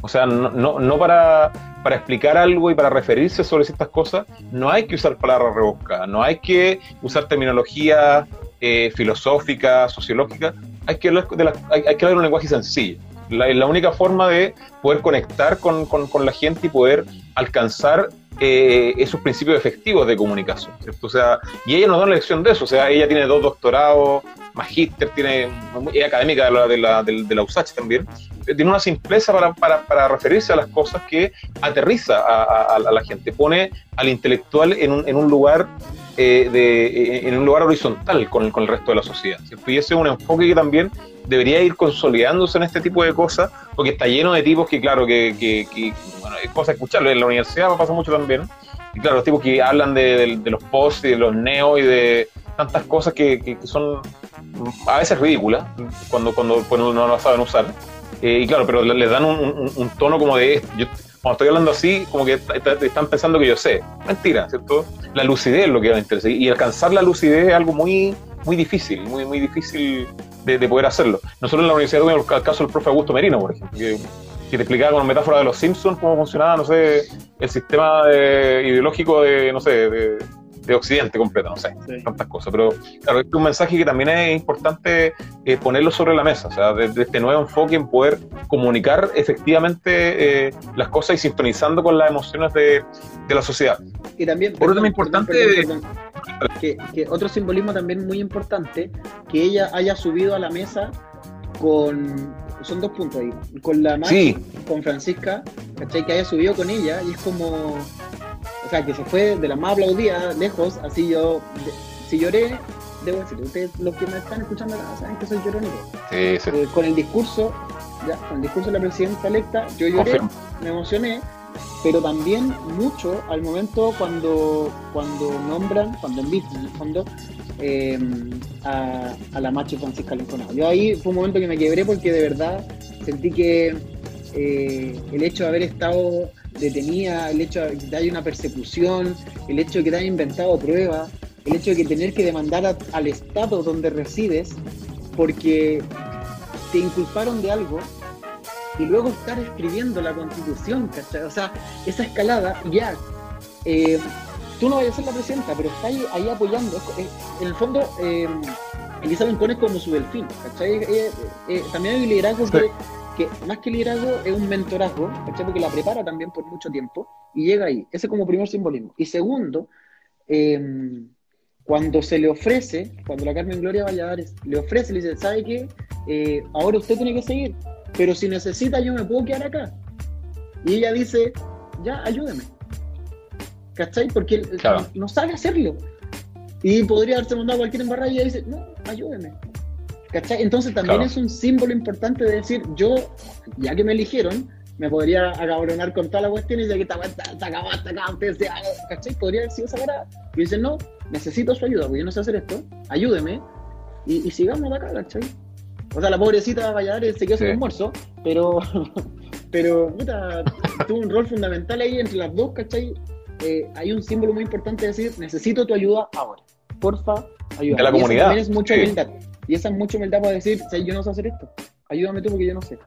O sea, no, no, no para, explicar algo y para referirse sobre ciertas cosas, no hay que usar palabras rebuscadas, no hay que usar terminología eh, filosófica, sociológica, hay que hablar, de la- hay, que hablar un lenguaje sencillo. La, la única forma de poder conectar con, con- con la gente y poder alcanzar eh, esos principios efectivos de comunicación. ¿cierto? O sea, y ella nos da una lección de eso. O sea, ella tiene dos doctorados, magíster, tiene, es académica de la, de la, de, de la USACH también. Eh, Tiene una simpleza para, para, para referirse a las cosas que aterriza a, a- a la gente, pone al intelectual en un, en un lugar eh, de, eh, en un lugar horizontal con el, con el resto de la sociedad. ¿cierto? Y ese es un enfoque que también debería ir consolidándose en este tipo de cosas, porque está lleno de tipos que, claro, que, que, que, bueno, es cosa escucharlo, en la universidad pasa mucho también, y claro, los tipos que hablan de, de- de los posts y de los neos y de tantas cosas que, que- son a veces ridículas, cuando, cuando, cuando no lo saben usar. Eh, y claro, pero le, les dan un, un- un tono como de, yo, cuando estoy hablando así, como que están pensando que yo sé. Mentira, ¿cierto? La lucidez es lo que va a interesar. Y alcanzar la lucidez es algo muy, muy difícil, muy, muy difícil de, de poder hacerlo. Nosotros en la universidad tuvimos el caso del profe Augusto Merino, por ejemplo, que, te explicaba con metáfora de los Simpsons cómo funcionaba, no sé, el sistema de- ideológico de, no sé, de, de Occidente completo, no sé Sí. tantas cosas. Pero claro, este es un mensaje que también es importante eh, ponerlo sobre la mesa, o sea, desde este nuevo enfoque en poder comunicar efectivamente eh, las cosas y sintonizando con las emociones de, de la sociedad. Y también, Otro tema perdón, importante- perdón, perdón, perdón. Que, que otro simbolismo también muy importante, que ella haya subido a la mesa con, son dos puntos ahí, con la Max, Sí. con Francisca, ¿cachai? Que haya subido con ella y es como, o sea, que se fue de la más aplaudida, lejos, así yo, de- si lloré, debo decir, ustedes los que me están escuchando acá saben que soy llorónico. Sí, sí. Eh, con el discurso, ya, con el discurso de la presidenta electa, yo lloré, me emocioné, pero también mucho al momento cuando, cuando nombran, cuando invitan en el fondo, eh, a, a la macho Francisca Linconado. Yo ahí fue un momento que me quebré porque de verdad sentí que eh, el hecho de haber estado detenida, el hecho de que haya una persecución, el hecho de que te hayan inventado pruebas, el hecho de que tener que demandar a- al estado donde resides porque te inculparon de algo y luego estar escribiendo la constitución, ¿cachai? O sea, esa escalada, ya, eh, tú no vayas a ser la presidenta, pero está ahí, ahí apoyando. Es- en el fondo, eh, Elizabeth Con es como su delfín, ¿cachai? Eh, eh, también hay un liderazgo Sí. que, que, más que liderazgo, es un mentorazgo, ¿cachai? Porque la prepara también por mucho tiempo y llega ahí. Ese como primer simbolismo. Y segundo, eh, cuando se le ofrece, cuando la Carmen Gloria Valladares le ofrece, le dice, ¿sabe qué? Eh, ahora usted tiene que seguir, pero si necesita yo me puedo quedar acá. Y ella dice, ya, ayúdeme. ¿Cachai? Porque él Claro. no sabe hacerlo. Y podría haberse mandado cualquier embarrada y ella dice, no, ayúdeme. ¿Cachai? Entonces también Claro. es un símbolo importante de decir, yo, ya que me eligieron, me podría acabronar con toda la cuestión y decir que está acabado, está acabado, ustedes se hagan", ¿cachai? Podría haber sido esa parada. Y dice, no, necesito su ayuda, porque yo no sé hacer esto, ayúdeme y, y sigamos de acá, ¿cachai? O sea, la pobrecita Valladares se quedó sin Sí. almuerzo, pero, pero, puta, tuvo un rol fundamental ahí entre las dos, ¿cachai? eh, hay un símbolo muy importante de decir, necesito tu ayuda ahora. Porfa, ayuda. De la y comunidad. Eso también es mucha Sí. humildad. Y esa es mucha humildad para decir, "Sí, yo no sé hacer esto. Ayúdame tú porque yo no sé.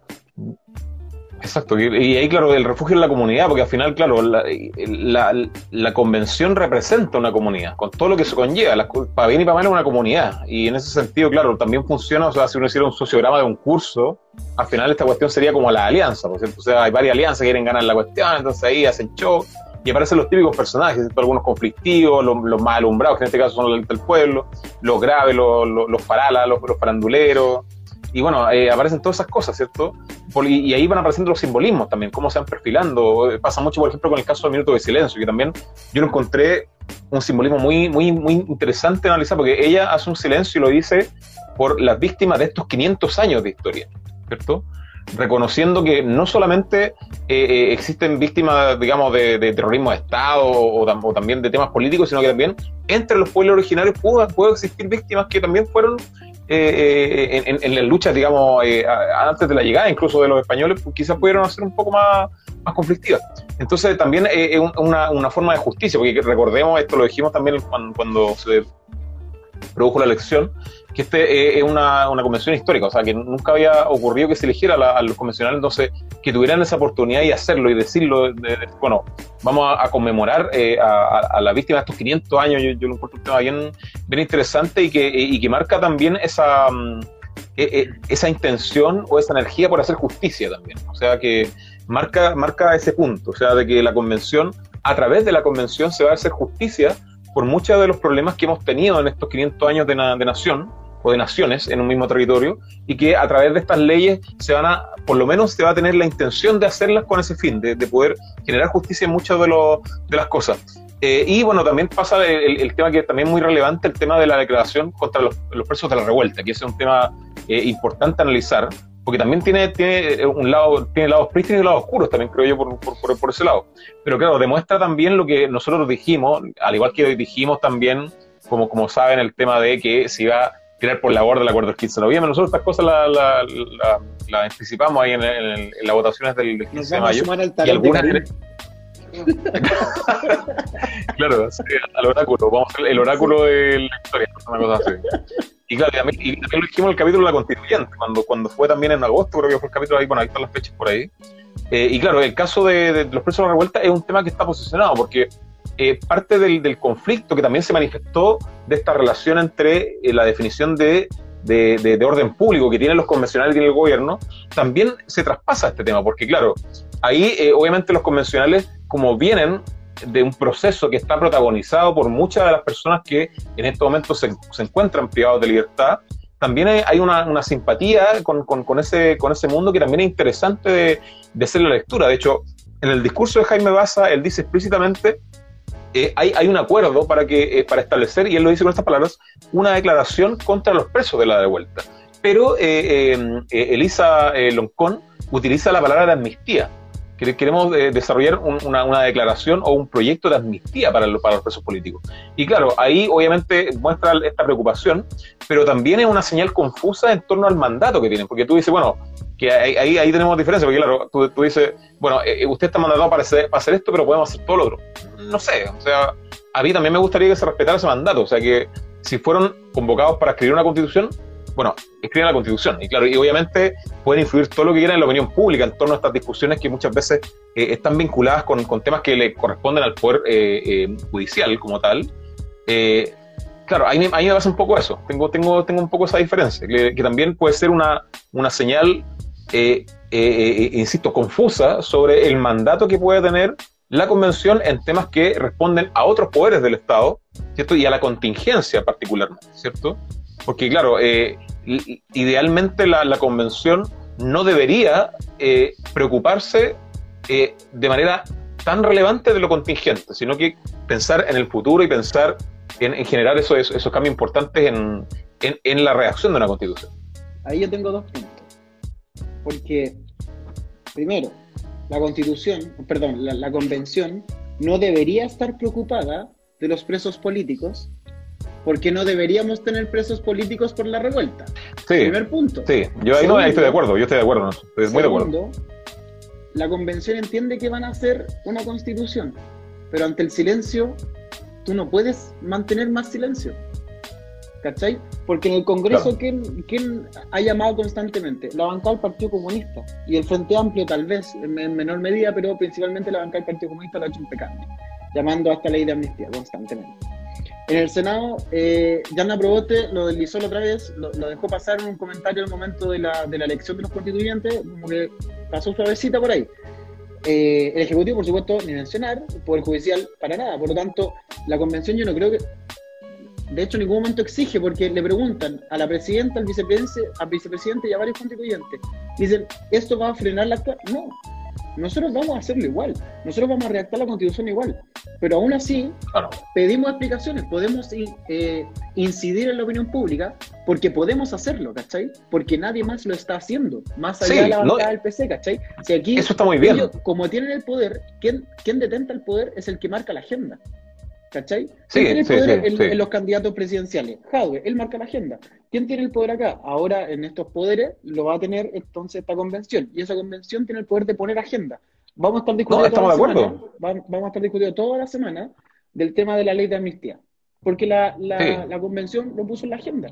Exacto, y, ahí, claro, el refugio es la comunidad, porque al final, claro, la, la- convención representa una comunidad, con todo lo que se conlleva. Para bien y para mal es una comunidad. Y en ese sentido, claro, también funciona, o sea, si uno hiciera un sociograma de un curso, al final esta cuestión sería como la alianza, por cierto. O sea, hay varias alianzas que quieren ganar la cuestión, entonces ahí hacen show. Y aparecen los típicos personajes, algunos conflictivos, los, los más alumbrados, que en este caso son los del pueblo, los graves, los, los, los paralas, los, faranduleros. Y bueno, eh, aparecen todas esas cosas, ¿cierto? Y, ahí van apareciendo los simbolismos también, cómo se van perfilando. Pasa mucho, por ejemplo, con el caso del minuto de silencio, que también yo lo encontré un simbolismo muy, muy, muy interesante de analizar, porque ella hace un silencio y lo dice por las víctimas de estos 500 años de historia, ¿cierto? Reconociendo que no solamente eh, eh, existen víctimas, digamos, de, terrorismo de Estado o, tam- o también de temas políticos, sino que también entre los pueblos originarios pudo, pudo existir víctimas que también fueron eh, en, las luchas, digamos, antes de la llegada incluso de los españoles, pues, quizás pudieron ser un poco más, más conflictivas. Entonces también es un- una, una forma de justicia, porque recordemos, esto lo dijimos también cuando, cuando se produjo la elección, que este es una, una convención histórica, o sea, que nunca había ocurrido que se eligiera a, los convencionales, entonces que tuvieran esa oportunidad y hacerlo y decirlo, de- de- bueno, vamos a, conmemorar eh, a, a- la víctima de estos 500 años, yo, lo encuentro un tema bien, interesante y que, y que marca también esa, mm, eh, eh, esa intención o esa energía por hacer justicia también, o sea, que marca, marca ese punto, o sea, de que la convención, a través de la convención se va a hacer justicia por muchos de los problemas que hemos tenido en estos 500 años de, na- de nación o de naciones en un mismo territorio y que a través de estas leyes se van a, por lo menos se va a tener la intención de hacerlas con ese fin, de, de poder generar justicia en muchas de, de las cosas. Eh, y bueno, también pasa el, tema que también muy relevante, el tema de la declaración contra los, presos de la revuelta, que es un tema eh, importante analizar, porque también tiene, tiene un lado, tiene lados prístinos y lados oscuros, también creo yo, por, por, ese lado. Pero claro, demuestra también lo que nosotros dijimos, al igual que dijimos también, como, como saben, el tema de que se iba a tirar por la borda el acuerdo del 15 de noviembre. Nosotros estas cosas las la, la, la anticipamos ahí en, las votaciones del, del 15 Nos de mayo. Y algunas, de claro, sí, al oráculo, vamos a hacer el oráculo de la historia, una cosa así. Y claro, y también, y lo dijimos en el capítulo de la constituyente, cuando, cuando fue también en agosto, creo que fue el capítulo ahí, bueno, ahí están las fechas por ahí. Eh, y claro, el caso de, los presos de la revuelta es un tema que está posicionado, porque eh, parte del, del conflicto que también se manifestó de esta relación entre eh, la definición de, de, de- de orden público que tienen los convencionales y el gobierno, también se traspasa este tema, porque claro, ahí eh, obviamente los convencionales, como vienen de un proceso que está protagonizado por muchas de las personas que en estos momentos se, se encuentran privados de libertad, también hay, una, una simpatía con, con- ese, con ese mundo que también es interesante de, de hacer la lectura. De hecho, en el discurso de Jaime Baza, él dice explícitamente, eh, hay, hay un acuerdo para, que, eh, para establecer, y él lo dice con estas palabras, una declaración contra los presos de la devuelta. Pero eh, eh, Elisa Loncón utiliza la palabra de amnistía. Quere- Queremos eh, desarrollar un- una, una declaración o un proyecto de amnistía para, lo- para los presos políticos. Y claro, ahí obviamente muestra esta preocupación, pero también es una señal confusa en torno al mandato que tienen, porque tú dices, bueno, que ahí, ahí, ahí tenemos diferencia, porque claro, tú, tú dices, bueno, eh, usted está mandatado para hacer, para hacer esto, pero podemos hacer todo lo otro. No sé, o sea, a mí también me gustaría que se respetara ese mandato, o sea, que si fueron convocados para escribir una constitución, bueno, escriben la constitución, y claro, y obviamente pueden influir todo lo que quieran en la opinión pública en torno a estas discusiones que muchas veces eh, están vinculadas con, con temas que le corresponden al poder eh, eh, judicial como tal. Claro, ahí, ahí me pasa un poco eso, tengo, tengo, tengo un poco esa diferencia, que, que también puede ser una, una señal, insisto, confusa sobre el mandato que puede tener la convención en temas que responden a otros poderes del Estado, ¿cierto? Y a la contingencia particularmente, ¿cierto? Porque claro, eh, idealmente la, la convención no debería eh, preocuparse eh, de manera tan relevante de lo contingente, sino que pensar en el futuro y pensar en, en generar esos, esos, cambios importantes en, en, la reacción de una constitución. Ahí yo tengo dos puntos. Porque, primero, la constitución, perdón, la convención no debería estar preocupada de los presos políticos porque no deberíamos tener presos políticos por la revuelta. Sí, Primer punto. sí, yo ahí, no, ahí estoy de acuerdo, yo estoy de acuerdo, en estoy muy de acuerdo. Segundo, la convención entiende que van a hacer una constitución. pero ante el silencio, tú no puedes mantener más silencio. ¿Cachai? Porque en el Congreso, ¿quién, ¿quién, ha llamado constantemente? La bancada del Partido Comunista y el Frente Amplio, tal vez, en, menor medida, pero principalmente la bancada del Partido Comunista lo ha hecho impecable, llamando hasta ley de amnistía constantemente. En el Senado, eh, Jana Proboste lo deslizó la otra vez, lo, dejó pasar en un comentario al momento de la, de la elección de los constituyentes, como que pasó suavecita por ahí. Eh, el Ejecutivo, por supuesto, ni mencionar, el Poder Judicial, para nada. Por lo tanto, la Convención yo no creo que de hecho, en ningún momento exige, porque le preguntan a la presidenta, al vicepresidente, al vicepresidente y a varios constituyentes. Dicen, ¿esto va a frenar la actual? No, nosotros vamos a hacerlo igual. Nosotros vamos a redactar la constitución igual. Pero aún así, pedimos explicaciones, podemos eh, incidir en la opinión pública, porque podemos hacerlo, ¿cachai? Porque nadie más lo está haciendo, más allá de la bancada del PC, ¿cachai? Si aquí, Eso está muy bien. como tienen el poder, ¿quién, quien detenta el poder es el que marca la agenda. ¿Cachai? ¿Quién tiene el poder en, los candidatos presidenciales? Jadwe, él marca la agenda. ¿Quién tiene el poder acá? Ahora, en estos poderes, lo va a tener entonces esta convención. Y esa convención tiene el poder de poner agenda. Vamos a estar discutiendo, toda, la semana, vamos a estar discutiendo toda la semana del tema de la ley de amnistía. Porque la, la, convención lo puso en la agenda.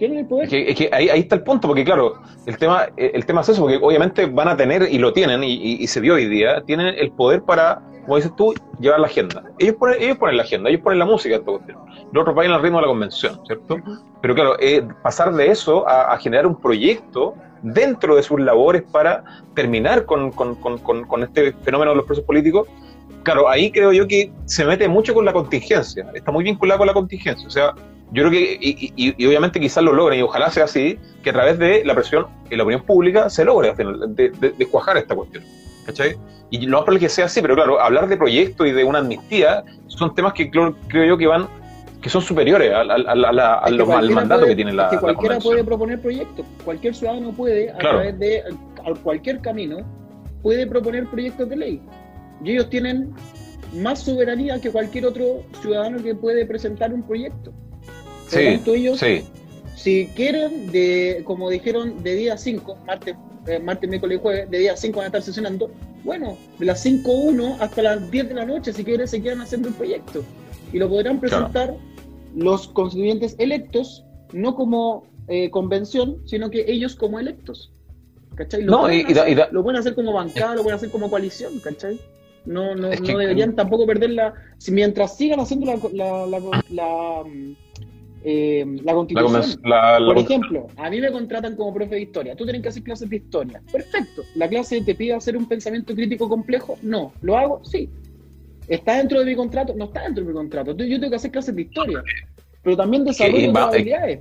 Tienen el poder. Es que, ahí, está el punto, porque claro, el tema, el tema es eso, porque obviamente van a tener, y lo tienen, y se vio hoy día, tienen el poder para como dices tú, llevar la agenda. Ellos ponen, ellos ponen la agenda, ellos ponen la música de Los otros vayan al ritmo de la convención, ¿cierto? Pero claro, eh, pasar de eso a, generar un proyecto dentro de sus labores para terminar con, con, con, con, este fenómeno de los presos políticos, claro, ahí creo yo que se mete mucho con la contingencia, está muy vinculado con la contingencia. O sea, yo creo que, y, y, obviamente quizás lo logren, y ojalá sea así, que a través de la presión en la opinión pública se logre de, de, de cuajar esta cuestión. ¿Cachai? Y lo más probable que sea así, pero claro, hablar de proyectos y de una amnistía son temas que creo, yo que van que son superiores a, al mandato que tiene la. Es que cualquiera puede proponer proyectos, cualquier ciudadano puede, a través de cualquier camino, puede proponer proyectos de ley. Y ellos tienen más soberanía que cualquier otro ciudadano que puede presentar un proyecto. Sí, sí. si quieren, de, como dijeron, de día 5, martes, eh, martes, miércoles y jueves, de día 5 van a estar sesionando, bueno, de las 5.1 hasta las 10 de la noche, si quieren, se quedan haciendo el proyecto. Y lo podrán presentar los constituyentes electos, no como eh, convención, sino que ellos como electos. ¿Cachai? Lo, pueden hacer, lo pueden hacer como bancada, lo pueden hacer como coalición, ¿cachai? No, no, no deberían tampoco perderla. Si mientras sigan haciendo la, la, la mm, eh, la constitución. Por ejemplo, a mí me contratan como profe de historia. Tú tienes que hacer clases de historia. Perfecto. ¿La clase te pide hacer un pensamiento crítico complejo? No. ¿Lo hago? Sí. ¿Está dentro de mi contrato? No está dentro de mi contrato. Yo tengo que hacer clases de historia. Pero también desarrollo habilidades,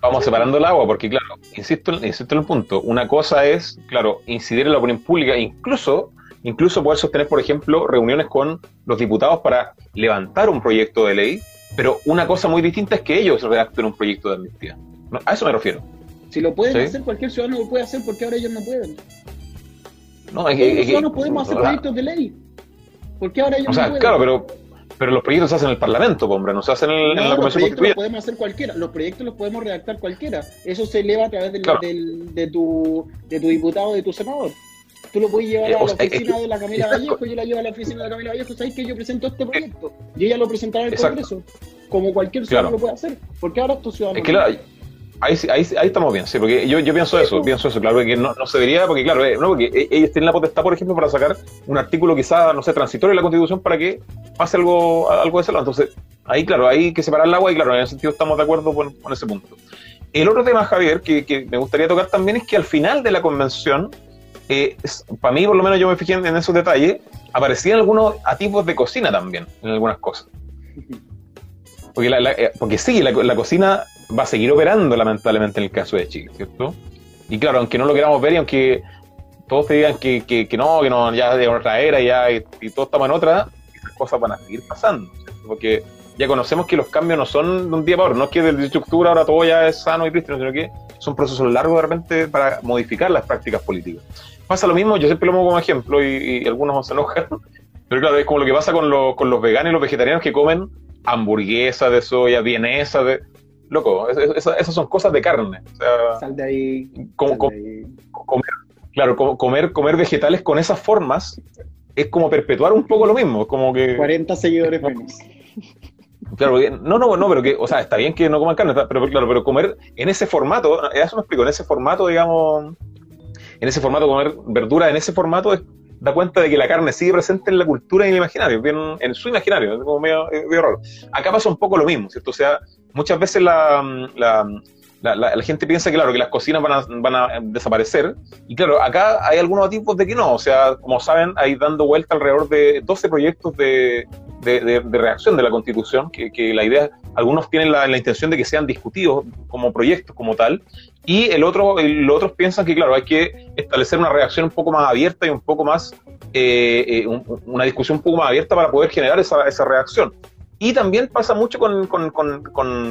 Vamos separando el agua, porque claro, insisto, insisto en el punto. Una cosa es, claro, incidir en la opinión pública, incluso incluso poder sostener, por ejemplo, reuniones con los diputados para levantar un proyecto de ley pero una cosa muy distinta es que ellos redacten un proyecto de amnistía. a eso me refiero. Si lo pueden hacer, cualquier ciudadano lo puede hacer, porque ahora ellos no pueden? No, es que, los ciudadanos podemos hacer proyectos de ley. porque ahora ellos o sea, no pueden? Claro, pero, pero los proyectos se hacen en el Parlamento, hombre, no se hacen en, la Comisión Los proyectos los podemos hacer cualquiera. Los proyectos los podemos redactar cualquiera. Eso se eleva a través del, de, tu, de tu diputado, de tu senador. Tú lo puedes llevar a la oficina de la Camila Vallejo, yo la llevo a la oficina de la Camila Vallejo, sabéis que yo presento este proyecto. Y ella lo presentará en el Congreso, como cualquier ciudadano lo puede hacer, porque ahora estos ciudadanos... Es que ahí, ahí, ahí, estamos bien, sí, porque yo, yo pienso eso, pienso eso, claro, que no, no se debería, porque claro, eh, no, porque e, ellos tienen la potestad, por ejemplo, para sacar un artículo quizá, no sé, transitorio de la Constitución para que pase algo, algo de ese lado. Entonces, ahí, claro, hay que separar el agua y, claro, en ese sentido estamos de acuerdo con, con ese punto. El otro tema, Javier, que, que, me gustaría tocar también es que al final de la convención eh, para mí, por lo menos yo me fijé en, esos detalles, aparecían algunos atipos de cocina también, en algunas cosas. Porque, eh, porque sí, la, cocina va a seguir operando lamentablemente en el caso de Chile, ¿cierto? Y claro, aunque no lo queramos ver y aunque todos te digan que, que, no, que no, ya de otra era ya, y, todos estamos en otra, esas cosas van a seguir pasando. Porque ya conocemos que los cambios no son de un día para otro, no es que del 18 de octubre ahora todo ya es sano y triste, sino que son procesos largos de repente para modificar las prácticas políticas pasa lo mismo, yo siempre lo pongo como ejemplo y, algunos se enojan, pero claro, es como lo que pasa con, con los veganos y los vegetarianos que comen hamburguesas de soya, vienesa, de... Loco, esas son cosas de carne. sal de ahí. Comer, claro, comer, comer vegetales con esas formas es como perpetuar un poco lo mismo, como que... 40 seguidores menos. Claro, no, no, no, pero que, o sea, está bien que no coman carne, pero claro, pero comer en ese formato, eso me explico, en ese formato, digamos, en ese formato, comer verdura en ese formato es, da cuenta de que la carne sigue presente en la cultura y en el imaginario, en su imaginario, es como medio, medio raro. Acá pasa un poco lo mismo, ¿cierto? O sea, muchas veces la, gente piensa claro, que las cocinas van a, van a desaparecer. Y claro, acá hay algunos tipos de que no. O sea, como saben, hay dando vuelta alrededor de 12 proyectos de, de, reacción de la Constitución, que, que, la idea, algunos tienen la, intención de que sean discutidos como proyectos, como tal. Y el otro, los otros piensan que, claro, hay que establecer una reacción un poco más abierta y un poco más, eh, eh, una discusión un poco más abierta para poder generar esa, esa reacción. Y también pasa mucho con, con, con,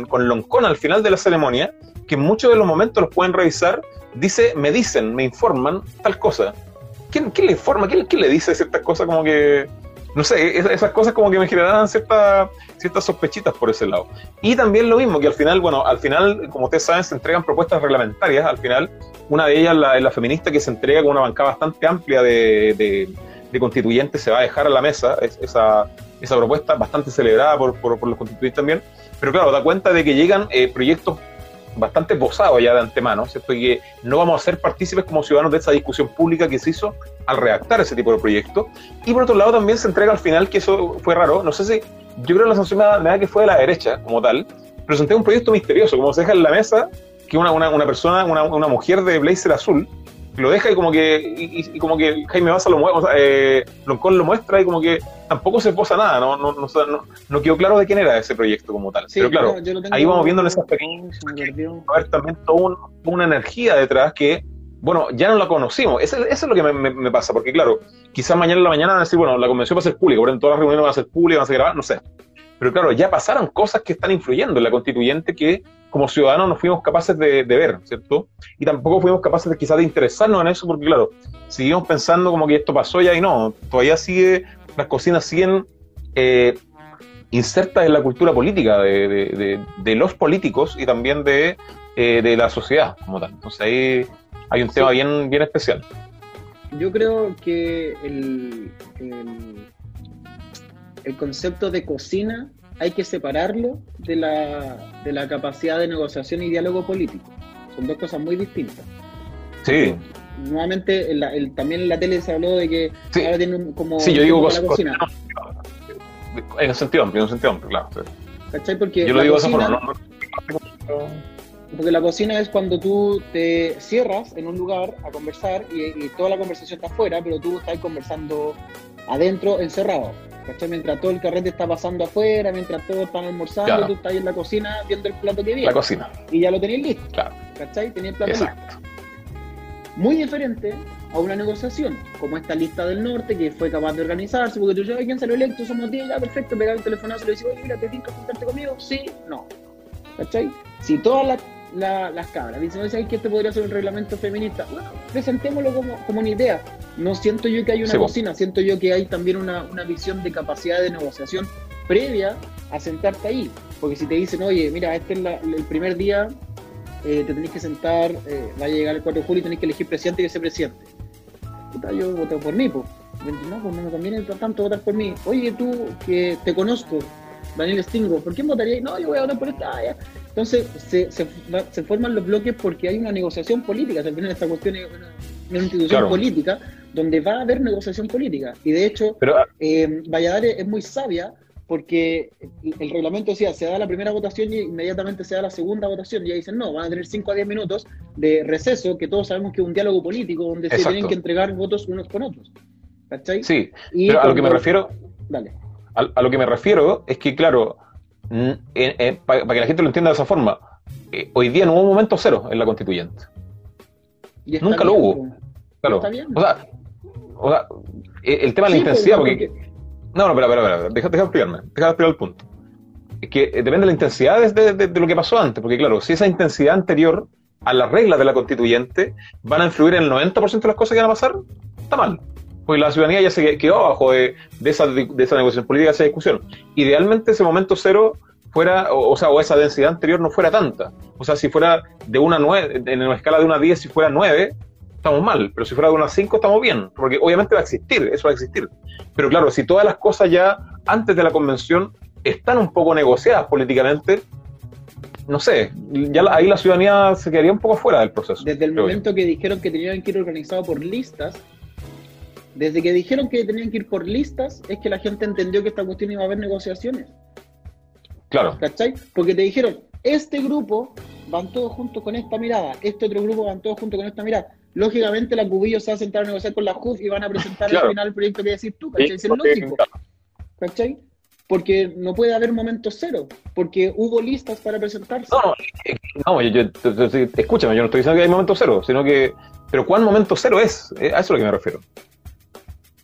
con, Loncón al final de la ceremonia, que muchos de los momentos los pueden revisar, dice, me dicen, me informan tal cosa. ¿Quién, quién le informa? ¿Quién, ¿Quién, le dice ciertas cosas como que... No sé, esas cosas como que me generaban ciertas ciertas sospechitas por ese lado. Y también lo mismo, que al final, bueno, al final, como ustedes saben, se entregan propuestas reglamentarias. Al final, una de ellas, la, la feminista, que se entrega con una bancada bastante amplia de, de, constituyentes, se va a dejar a la mesa esa, esa propuesta, bastante celebrada por, por, los constituyentes también, pero claro, da cuenta de que llegan eh, proyectos bastante posados ya de antemano, ¿cierto? Y que no vamos a ser partícipes como ciudadanos de esa discusión pública que se hizo al redactar ese tipo de proyectos. Y por otro lado también se entrega al final, que eso fue raro, no sé si, yo creo que la sanción me da, que fue de la derecha como tal, entrega un proyecto misterioso, como se deja en la mesa que una, una, una persona, una, una mujer de blazer azul, lo deja y como que y, como que Jaime Baza lo muestra, eh, Loncón lo muestra y como que tampoco se posa nada, no, no, no, no, quedó claro de quién era ese proyecto como tal. Pero claro, ahí vamos viendo en esas pequeñas a ver también toda una energía detrás que, bueno, ya no la conocimos. Eso, es lo que me, pasa, porque claro, quizás mañana en la mañana van a decir, bueno, la convención va a ser pública, por ejemplo, todas las reuniones van a ser públicas, van a ser grabadas, no sé. Pero claro, ya pasaron cosas que están influyendo en la constituyente que como ciudadanos no fuimos capaces de, ver, ¿cierto? Y tampoco fuimos capaces de quizás de interesarnos en eso, porque claro, seguimos pensando como que esto pasó ya y no, todavía sigue, las cocinas siguen eh, insertas en la cultura política de, los políticos y también de, eh, de, la sociedad como tal. Entonces ahí hay un tema bien, bien especial. Yo creo que el, el, el concepto de cocina hay que separarlo de la, de la capacidad de negociación y diálogo político. Son dos cosas muy distintas. Sí. Nuevamente, también en la tele se habló de que ahora tienen como. Sí, yo digo cosas. Cocina. En un sentido amplio, en un sentido amplio, claro. ¿Cachai? Porque yo lo digo de esa forma, ¿no? Porque la cocina es cuando tú te cierras en un lugar a conversar y, y toda la conversación está afuera, pero tú estás conversando adentro, encerrado. ¿Cachai? Mientras todo el carrete está pasando afuera, mientras todos están almorzando, tú estás ahí en la cocina viendo el plato que viene. La cocina. Y ya lo tenéis listo. Claro. ¿Cachai? Tenéis el plato listo. Muy diferente a una negociación, como esta lista del norte, que fue capaz de organizarse, porque tú dices, ¿quién salió electo? Somos 10, ya, perfecto, pegar el teléfono y le dices, oye, mira, te tienes que juntarte conmigo, sí, no. ¿Cachai? Si todas las las cabras. Dicen, ¿sabes que este podría ser un reglamento feminista? Bueno, presentémoslo como, como una idea. No siento yo que hay una cocina, siento yo que hay también una, una, visión de capacidad de negociación previa a sentarte ahí. Porque si te dicen, oye, mira, este es el primer día, eh, te tenés que sentar, eh, va a llegar el 4 de julio y tenés que elegir presidente y vicepresidente. Puta, yo voto por mí, pues. No, pues no me conviene tanto votar por mí. Oye, tú, que te conozco, Daniel Stingo, ¿por quién votaría? No, yo voy a votar por esta. Ah, Entonces se, se, forman los bloques porque hay una negociación política. Al final esta cuestión es una, institución política donde va a haber negociación política. Y de hecho, Pero, eh, Valladares es muy sabia porque el reglamento decía, se da la primera votación y inmediatamente se da la segunda votación. Y ahí dicen, no, van a tener 5 a 10 minutos de receso, que todos sabemos que es un diálogo político donde se tienen que entregar votos unos con otros. ¿Cachai? Sí, pero a lo que me refiero... Dale a, lo que me refiero es que, claro, para, que la gente lo entienda de esa forma, eh, hoy día no hubo un momento cero en la constituyente. Nunca lo hubo. Claro. O sea, o sea, eh, el tema de la pues, intensidad, porque... No, no, espera, espera, espera, deja, deja explicarme, deja explicar el punto. Es que eh, depende de la intensidad de, de, lo que pasó antes, porque claro, si esa intensidad anterior a las reglas de la constituyente van a influir en el 90% de las cosas que van a pasar, está mal porque la ciudadanía ya se quedó abajo de, esa, de esa negociación política, de esa discusión. Idealmente ese momento cero fuera, o, sea, o esa densidad anterior no fuera tanta. O sea, si fuera de una nueve, en una escala de una a 10, si fuera 9, estamos mal, pero si fuera de 1 a 5 estamos bien, porque obviamente va a existir, eso va a existir. Pero claro, si todas las cosas ya antes de la convención están un poco negociadas políticamente, no sé, ya ahí la ciudadanía se quedaría un poco fuera del proceso. Desde el momento que dijeron que tenían que ir organizados por listas, desde que dijeron que tenían que ir por listas, es que la gente entendió que esta cuestión iba a haber negociaciones. Claro. ¿Cachai? Porque te dijeron, este grupo van todos juntos con esta mirada, este otro grupo van todos juntos con esta mirada. Lógicamente la Cubillo se va a sentar a negociar con la JUF y van a presentar al final el proyecto que decís tú, ¿cachai? es lógico. ¿Cachai? porque no puede haber momento cero, porque hubo listas para presentarse. No, no, yo, escúchame, yo no estoy diciendo que hay momento cero, sino que, pero ¿cuál momento cero es? Eh, a eso es a lo que me refiero.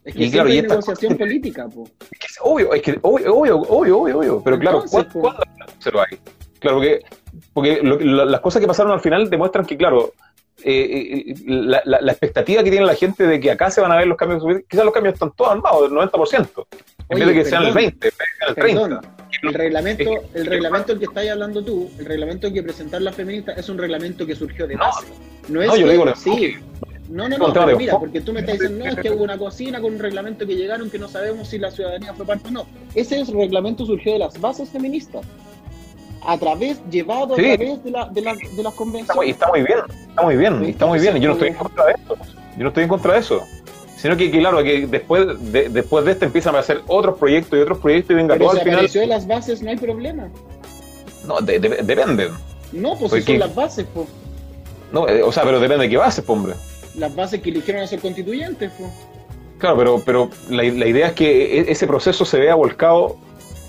Es que y claro, hay negociación política, po. Es que es obvio, es que obvio, obvio, obvio, obvio, obvio. pero claro, ¿cuándo, ¿cuándo cero hay? Claro, porque, porque las cosas que pasaron al final demuestran que, claro, eh, eh, la, la, expectativa que tiene la gente de que acá se van a ver los cambios, quizás los cambios están todos armados, del 90%, en vez de que sean el 20, el 30. el reglamento, el reglamento que estáis hablando tú, el reglamento que presentar la feminista es un reglamento que surgió de base. No, es yo que, digo sí, no, no, no, pero mira, porque tú me estás diciendo, no, es que hubo una cocina con un reglamento que llegaron que no sabemos si la ciudadanía fue parte o no. Ese reglamento surgió de las bases feministas a través, llevado a través de, la, de, la, de las convenciones. Está, muy bien, está muy bien, está muy bien. Yo no estoy en contra de eso. Yo no estoy en contra de eso. Sino que, claro, que después de, después de este empiezan a hacer otros proyectos y otros proyectos y venga todo al final. de las bases no hay problema. No, de, dependen. No, pues si son las bases, pues. No, eh, o sea, pero depende de qué bases, pues, hombre. Las bases que eligieron a ser constituyentes. Claro, pero, pero la, idea es que e, ese proceso se vea volcado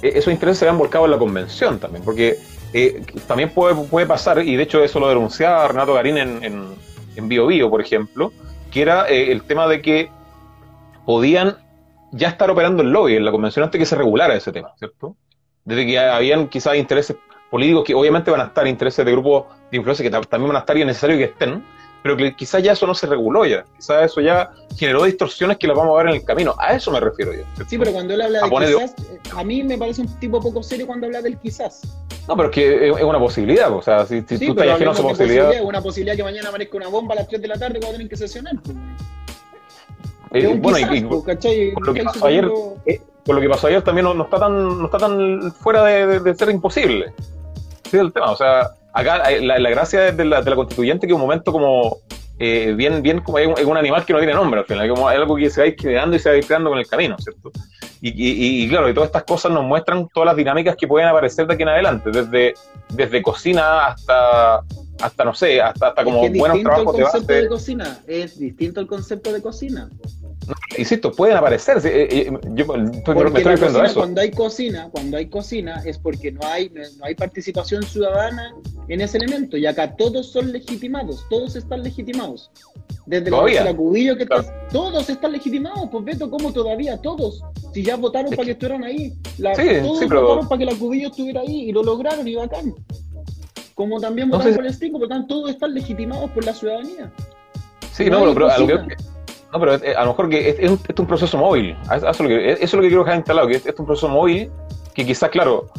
e-, esos intereses se vean volcados en la convención también, porque eh, también puede, puede pasar, y de hecho eso lo denunciaba Renato Garín en, en, en Bio, Bio por ejemplo, que era eh, el tema de que podían ya estar operando el lobby en la convención antes que se regulara ese tema, ¿cierto? Desde que habían quizás intereses políticos que obviamente van a estar, intereses de grupos de influencia que también van a estar y es necesario que estén, pero que quizás ya eso no se reguló ya, quizás eso ya generó distorsiones que las vamos a ver en el camino, a eso me refiero yo. Sí, pero cuando él habla de quizás, eh, a mí me parece un tipo poco serio cuando habla del quizás. No, pero es que es una posibilidad, o sea, si, si tú estás ajeno a esa posibilidad... Es una posibilidad que mañana aparezca una bomba a las 3 de la tarde cuando tienen que sesionar. Eh, bueno, y, con, lo que pasó ayer, eh, con lo que pasó ayer también no, está tan no está tan fuera de, de, ser imposible. Sí, el tema, o sea, acá eh, la, la gracia de la, de la constituyente que un momento como eh, bien, bien como es un, animal que no tiene nombre al final, como es algo que se va quedando y se va creando con el camino, ¿cierto? Y, y, y, claro, y todas estas cosas nos muestran todas las dinámicas que pueden aparecer de aquí en adelante, desde, desde cocina hasta, hasta no sé, hasta, hasta como buenos trabajos de base. de cocina, es distinto el concepto de cocina. Insisto, pueden aparecer. Eh, eh, yo me estoy cocina, eso. Cuando hay cocina, cuando hay cocina es porque no hay, no hay participación ciudadana en ese elemento. Y acá todos son legitimados, todos están legitimados. Desde la Cubillo que todos están legitimados, pues Beto, ¿cómo todavía? Todos. Si ya votaron para que estuvieran ahí. todos votaron para que la Cubillo estuviera ahí y lo lograron y bacán. Como también votaron por el Stingo, por lo tanto todos están legitimados por la ciudadanía. Sí, no, pero, a lo que, no, pero eh, a lo mejor que es, es, un, proceso móvil. Eso es, lo que, eso es que quiero dejar instalado, que es, es un proceso móvil que quizás, claro,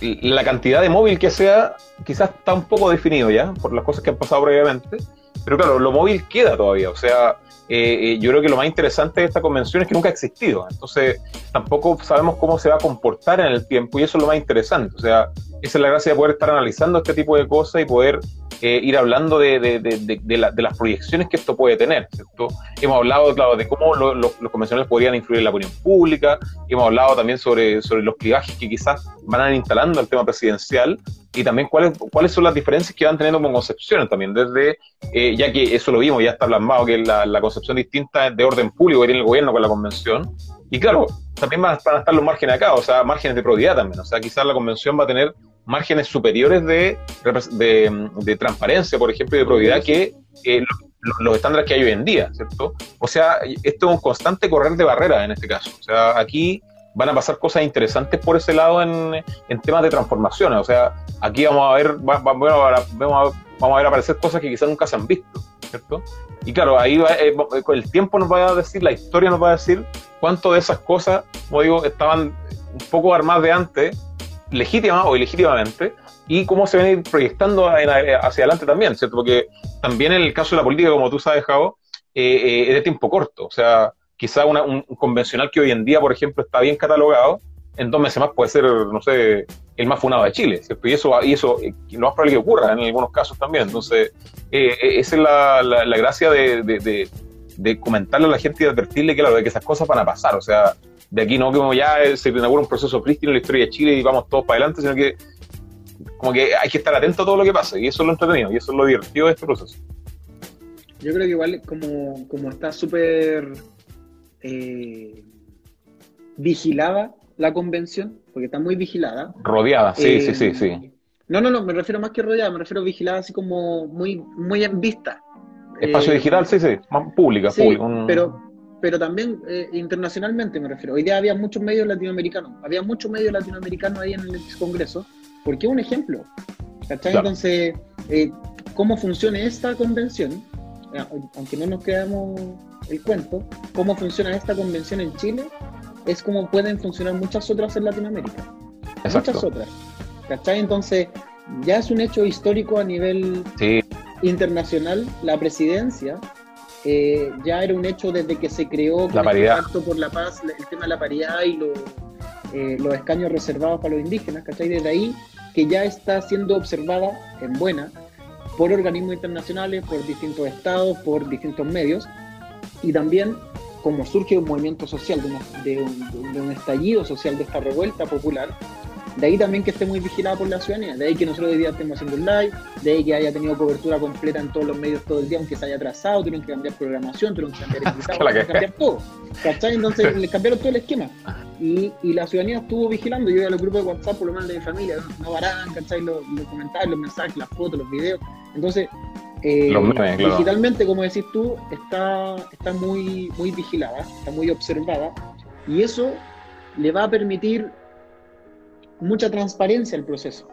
la cantidad de móvil que sea, quizás está un poco definido ya, por las cosas que han pasado previamente, pero claro, lo móvil queda todavía, o sea, eh, eh, yo creo que lo más interesante de esta convención es que nunca ha existido, entonces tampoco sabemos cómo se va a comportar en el tiempo y eso es lo más interesante, o sea, esa es la gracia de poder estar analizando este tipo de cosas y poder eh, ir hablando de, de, de, de, las proyecciones que esto puede tener. ¿cierto? Hemos hablado, claro, de cómo los convencionales podrían influir en la opinión pública, hemos hablado también sobre, sobre los clivajes que quizás van a ir instalando al tema presidencial y también cuáles, cuáles son las diferencias que van teniendo como concepciones también, desde, eh, ya que eso lo vimos, ya está plasmado, que la, la concepción distinta de orden público que tiene el gobierno con la convención, y claro, también van a, estar los márgenes acá, o sea, márgenes de probidad también. O sea, quizás la convención va a tener márgenes superiores de, de, transparencia, por ejemplo, y de probidad que los, estándares que hay hoy en día, ¿cierto? O sea, esto es un constante correr de barreras en este caso. O sea, aquí van a pasar cosas interesantes por ese lado en, en temas de transformaciones. O sea, aquí vamos a ver, vamos a, ver aparecer cosas que quizás nunca se han visto, ¿cierto? Y claro, ahí va, eh, el tiempo nos va a decir, la historia nos va a decir cuánto de esas cosas, como digo, estaban un poco armadas de antes, legítimas o ilegítimamente, y cómo se ven proyectando hacia adelante también, ¿cierto? Porque también en el caso de la política, como tú sabes, Javo, eh, eh, es de tiempo corto. O sea, quizá un convencional que hoy en día, por ejemplo, está bien catalogado, en dos meses más puede ser, no sé, el más funado de Chile, ¿cierto? Y eso, y eso eh, lo más probable que ocurra en algunos casos también. Entonces, esa es la, la, gracia de, de, comentarle a la gente y advertirle que, claro, de que esas cosas van a pasar. O sea, de aquí no como ya se inaugura un proceso prístino en la historia de Chile y vamos todos para adelante, sino que como que hay que estar atento a todo lo que pasa, y eso es lo entretenido, y eso es lo divertido de este proceso. Yo creo que igual como, como está súper eh, vigilada la convención, porque está muy vigilada. Rodeada, sí, sí, sí, sí. Eh, no, no, no, me refiero más que rodeada, me refiero a vigilada así como muy, muy en vista. Espacio eh, digital, sí, sí, más pública, sí, pero, pero también internacionalmente me refiero. Hoy día había muchos medios latinoamericanos, había muchos medios latinoamericanos ahí en el Congreso, porque es un ejemplo. ¿Cachai? Entonces, ¿cómo funciona esta convención? aunque no nos quedamos el cuento, cómo funciona esta convención en Chile es como pueden funcionar muchas otras en Latinoamérica. Muchas otras. ¿Cachai? Entonces, ya es un hecho histórico a nivel internacional. La presidencia eh, ya era un hecho desde que se creó la el Pacto por la Paz, el tema de la paridad y eh, los escaños reservados para los indígenas, ¿cachai? Desde ahí que ya está siendo observada en buena por organismos internacionales, por distintos estados, por distintos medios, y también como surge un movimiento social, de, un, estallido social, de esta revuelta popular, de ahí también que esté muy vigilada por la ciudadanía, de ahí que nosotros hoy día estemos haciendo un live, de ahí que haya tenido cobertura completa en todos los medios todo el día, aunque se haya atrasado, tuvieron que cambiar programación, tuvieron que cambiar invitados, tuvieron que cambiar todo. ¿Cachai? Entonces les cambiaron todo el esquema. Y, y, la ciudadanía estuvo vigilando. Yo iba a los grupos de WhatsApp, por lo menos de mi familia, no varán, ¿cachai? Los, los comentarios, los mensajes, las fotos, los videos. Entonces, eh, digitalmente, como decís tú, está, está muy, muy vigilada, está muy observada. Y eso le va a permitir mucha transparencia al proceso,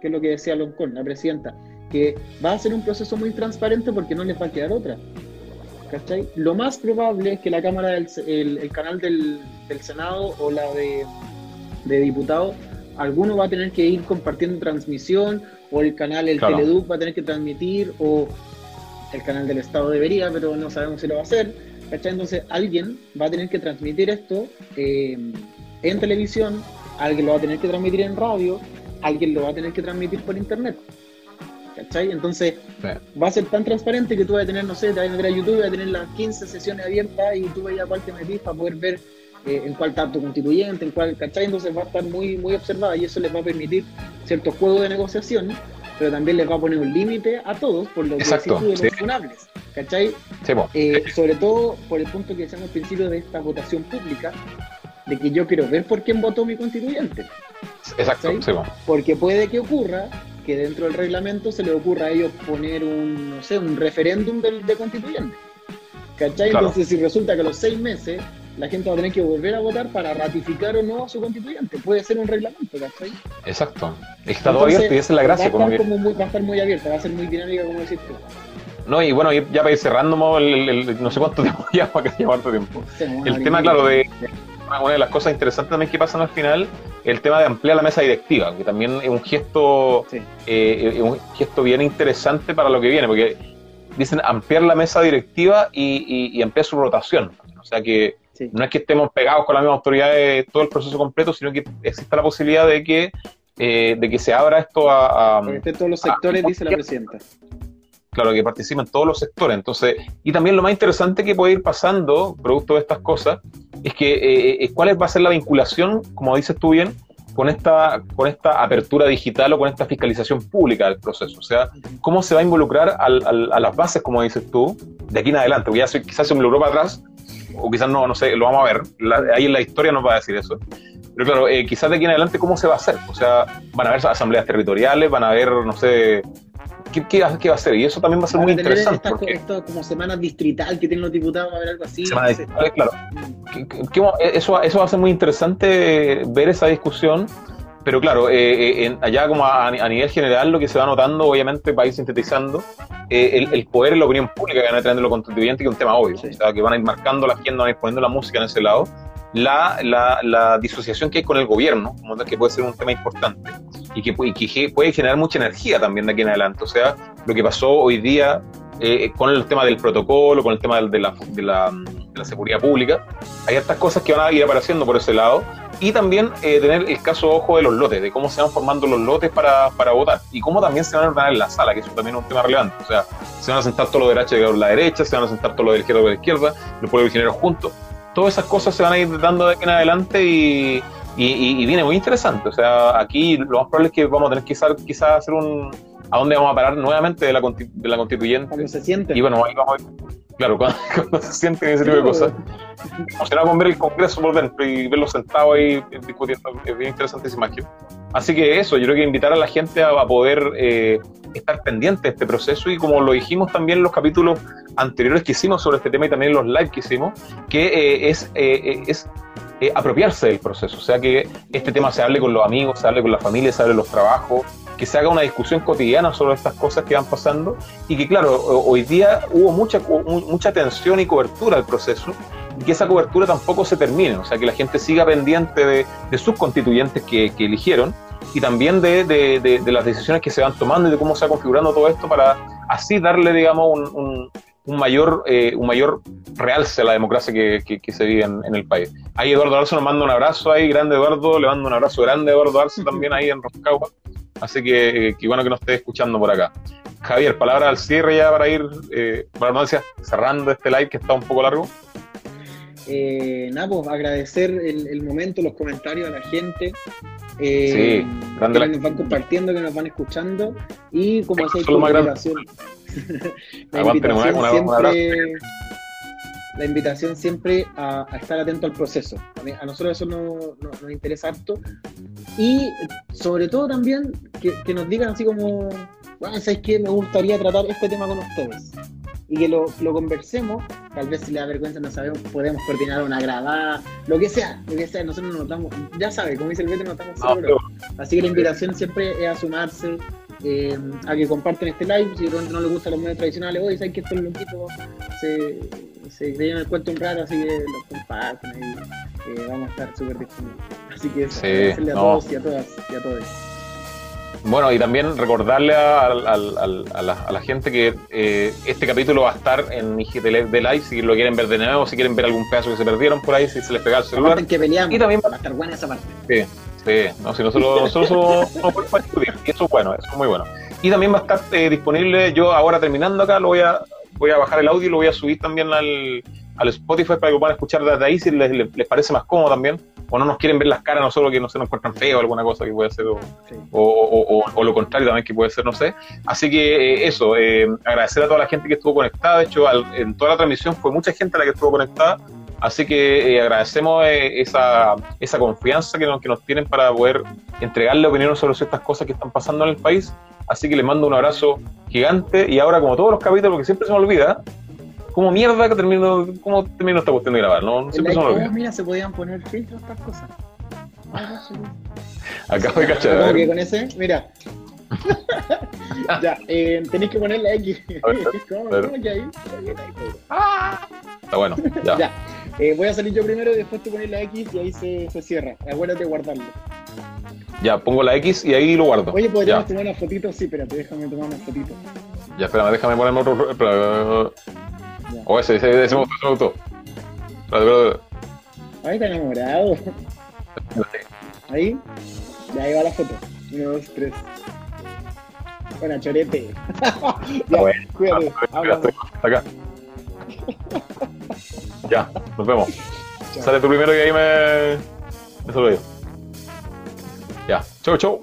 que es lo que decía Loncón, la presidenta, que va a ser un proceso muy transparente porque no les va a quedar otra. ¿cachai? Lo más probable es que la Cámara, del, el, canal del, Senado o la de, de, diputados, alguno va a tener que ir compartiendo transmisión, o el canal, el Teleduc va a tener que transmitir, o el canal del Estado debería, pero no sabemos si lo va a hacer. ¿cachai? Entonces alguien va a tener que transmitir esto eh, en televisión, alguien lo va a tener que transmitir en radio, alguien lo va a tener que transmitir por internet. ¿Cachai? Entonces va a ser tan transparente que tú vas a tener, no sé, te vas a meter a YouTube, vas a tener las 15 sesiones abiertas y tú veías cuál te metís para poder ver eh, en cuál tanto constituyente, en cuál, ¿cachai? Entonces va a estar muy, muy observada y eso les va a permitir ciertos juegos de negociación, pero también les va a poner un límite a todos por lo que Exacto, de los funables, ¿cachai? Eh, sobre todo por el punto que decíamos al principio de esta votación pública, de que yo quiero ver por quién votó mi constituyente. Exacto, Porque puede que ocurra que dentro del reglamento se le ocurra a ellos poner un, no sé, un referéndum de, constituyente. ¿Cachai? Entonces, si resulta que a los seis meses la gente va a tener que volver a votar para ratificar o no a su constituyente, puede ser un reglamento, ¿cachai? Exacto. Está todo abierto y esa es la gracia. Va a, estar muy, va a estar muy abierta, va a ser muy dinámica, como decís tú. No, y bueno, ya para ir cerrando, no sé cuánto tiempo ya, para que lleva harto tiempo. el tema, claro, de una de las cosas interesantes también que pasan al final el tema de ampliar la mesa directiva, que también es un gesto, eh, un gesto bien interesante para lo que viene, porque dicen ampliar la mesa directiva y, ampliar su rotación. O sea que no es que estemos pegados con la misma autoridad de todo el proceso completo, sino que existe la posibilidad de que, eh, de que se abra esto a... a todos los sectores, dice la presidenta. Claro, que participen todos los sectores. Entonces, y también lo más interesante que puede ir pasando, producto de estas cosas, es que eh, eh, cuál va a ser la vinculación, como dices tú bien, con esta, con esta apertura digital o con esta fiscalización pública del proceso. O sea, cómo se va a involucrar al, a las bases, como dices tú, de aquí en adelante. Porque ya quizás se logró para atrás, o quizás no, no sé, lo vamos a ver. ahí en la historia nos va a decir eso. Pero claro, eh, quizás de aquí en adelante, ¿cómo se va a hacer? O sea, van a haber asambleas territoriales, van a haber, no sé, ¿Qué, qué, va a hacer? Y eso también va a ser muy interesante. porque... Esto como semanas distrital que tienen los diputados, a ver algo así. Semanas distritales, claro. eso, eso va a ser muy interesante ver esa discusión. Pero claro, eh, eh allá como a, nivel general lo que se va notando, obviamente, para ir sintetizando, eh, el, poder en la opinión pública que van a tener los constituyentes, que es un tema obvio. O sea, que van a ir marcando la agenda, van a ir poniendo la música en ese lado. la, la, la, disociación que hay con el gobierno, que puede ser un tema importante y que, puede generar mucha energía también de aquí en adelante. O sea, lo que pasó hoy día eh, con el tema del protocolo, con el tema de la, de la, de la seguridad pública, hay estas cosas que van a ir apareciendo por ese lado y también eh, tener el caso ojo de los lotes, de cómo se van formando los lotes para, para, votar y cómo también se van a ordenar en la sala, que eso también es un tema relevante. O sea, se van a sentar todos los de la derecha, se van a sentar todos los de izquierda de la izquierda, los pueblos originarios juntos. Todas esas cosas se van a ir dando de aquí en adelante y, y, viene muy interesante. O sea, aquí lo más probable es que vamos a tener que quizás hacer un. A dónde vamos a parar nuevamente de la, de la constituyente. Cuando se siente. Y bueno, ahí vamos a Claro, cuando, se sienten ese tipo de cosas. Emocionado con ver el Congreso por dentro y verlo sentado ahí discutiendo. Es bien interesante esa imagen. Así que eso, yo creo que invitar a la gente a, poder eh, estar pendiente de este proceso y como lo dijimos también en los capítulos anteriores que hicimos sobre este tema y también en los live que hicimos, que eh, es, eh, es apropiarse del proceso. O sea, que este tema se hable con los amigos, se hable con la familia, se hable los trabajos, que se haga una discusión cotidiana sobre estas cosas que van pasando y que claro, hoy día hubo mucha, mucha atención y cobertura al proceso y que esa cobertura tampoco se termine, o sea, que la gente siga pendiente de, sus constituyentes que, eligieron y también de, las decisiones que se van tomando y de cómo se va configurando todo esto para así darle, digamos, un, mayor, eh, un mayor realce a la democracia que, se vive en, el país. Ahí Eduardo Arce nos manda un abrazo ahí, grande Eduardo, le mando un abrazo grande a Eduardo Arce también ahí en Roscagua. Así que, qué bueno que nos esté escuchando por acá. Javier, palabra al cierre ya para ir, eh, para cerrando este live que está un poco largo. Eh, nada, pues agradecer el, momento, los comentarios a la gente. Eh, sí, grande que nos van compartiendo, que nos van escuchando. Y como hacéis la invitación. la invitación siempre, la invitación siempre a, estar atento al proceso. A, nosotros eso nos interesa harto. Y sobre todo también que, nos digan así como, ¿sabes qué? Me gustaría tratar este tema con ustedes. Y que lo, conversemos, tal vez si le da vergüenza no sabemos, podemos coordinar una grabada, lo que sea, lo que sea, nosotros nos notamos, ya sabe, como dice el Beto, no estamos seguros. Así que la invitación siempre es a sumarse, eh, a que comparten este live, si de repente no les gustan los medios tradicionales, hoy saben que estos loquitos se, se creían el cuento un rato, así que los comparten y eh, vamos a estar súper disponibles. Así que eso, a todos y a todas y a todos. Bueno, y también recordarle a, la, gente que eh, este capítulo va a estar en IGTV de Live, si lo quieren ver de nuevo, si quieren ver algún pedazo que se perdieron por ahí, si se les pega el celular. Que peleamos, y también va a estar buena esa parte. Sí, sí, no, si nosotros, nosotros somos, somos discutir, y eso es bueno, eso es muy bueno. Y también va a estar eh, disponible, yo ahora terminando acá, lo voy a, voy a bajar el audio y lo voy a subir también al, al Spotify para que puedan escuchar desde ahí si les, les, parece más cómodo también. O no nos quieren ver las caras nosotros que no se nos encuentran feo o alguna cosa que puede ser, o, o, o, lo contrario también que puede ser, no sé. Así que eh, eso, eh, agradecer a toda la gente que estuvo conectada. De hecho, en toda la transmisión fue mucha gente la que estuvo conectada. Así que eh, agradecemos esa, esa confianza que nos, que nos tienen para poder entregarle opiniones sobre ciertas cosas que están pasando en el país. Así que les mando un abrazo gigante. Y ahora, como todos los capítulos, porque siempre se me olvida, ¿Cómo mierda que termino, cómo termino esta cuestión de grabar? No, siempre se. Mira, se podían poner filtros, estas cosas. Acabo de cachar. ¿Cómo que con ese? Mira. ya, eh, tenéis que poner la X. ¿Cómo, ¿Cómo que ahí? Ah, está bueno, ya. ya. Eh, voy a salir yo primero y después tú pones la X y ahí se, se cierra. Acuérdate de guardarlo. Ya, pongo la X y ahí lo guardo. Oye, ¿podríamos tomar una fotito? Sí, espérate, déjame tomar una fotito. Ya, espérame, déjame ponerme otro. O ese, ese, ese me gustó, Ay, está enamorado. Ahí. Ya, ahí va la foto. Uno, dos, tres. Buena, chorete. ya, bueno, cuídate. Ah, acá. ya, nos vemos. Sale tú primero y ahí me. Me saludo yo. Ya, chau, chau.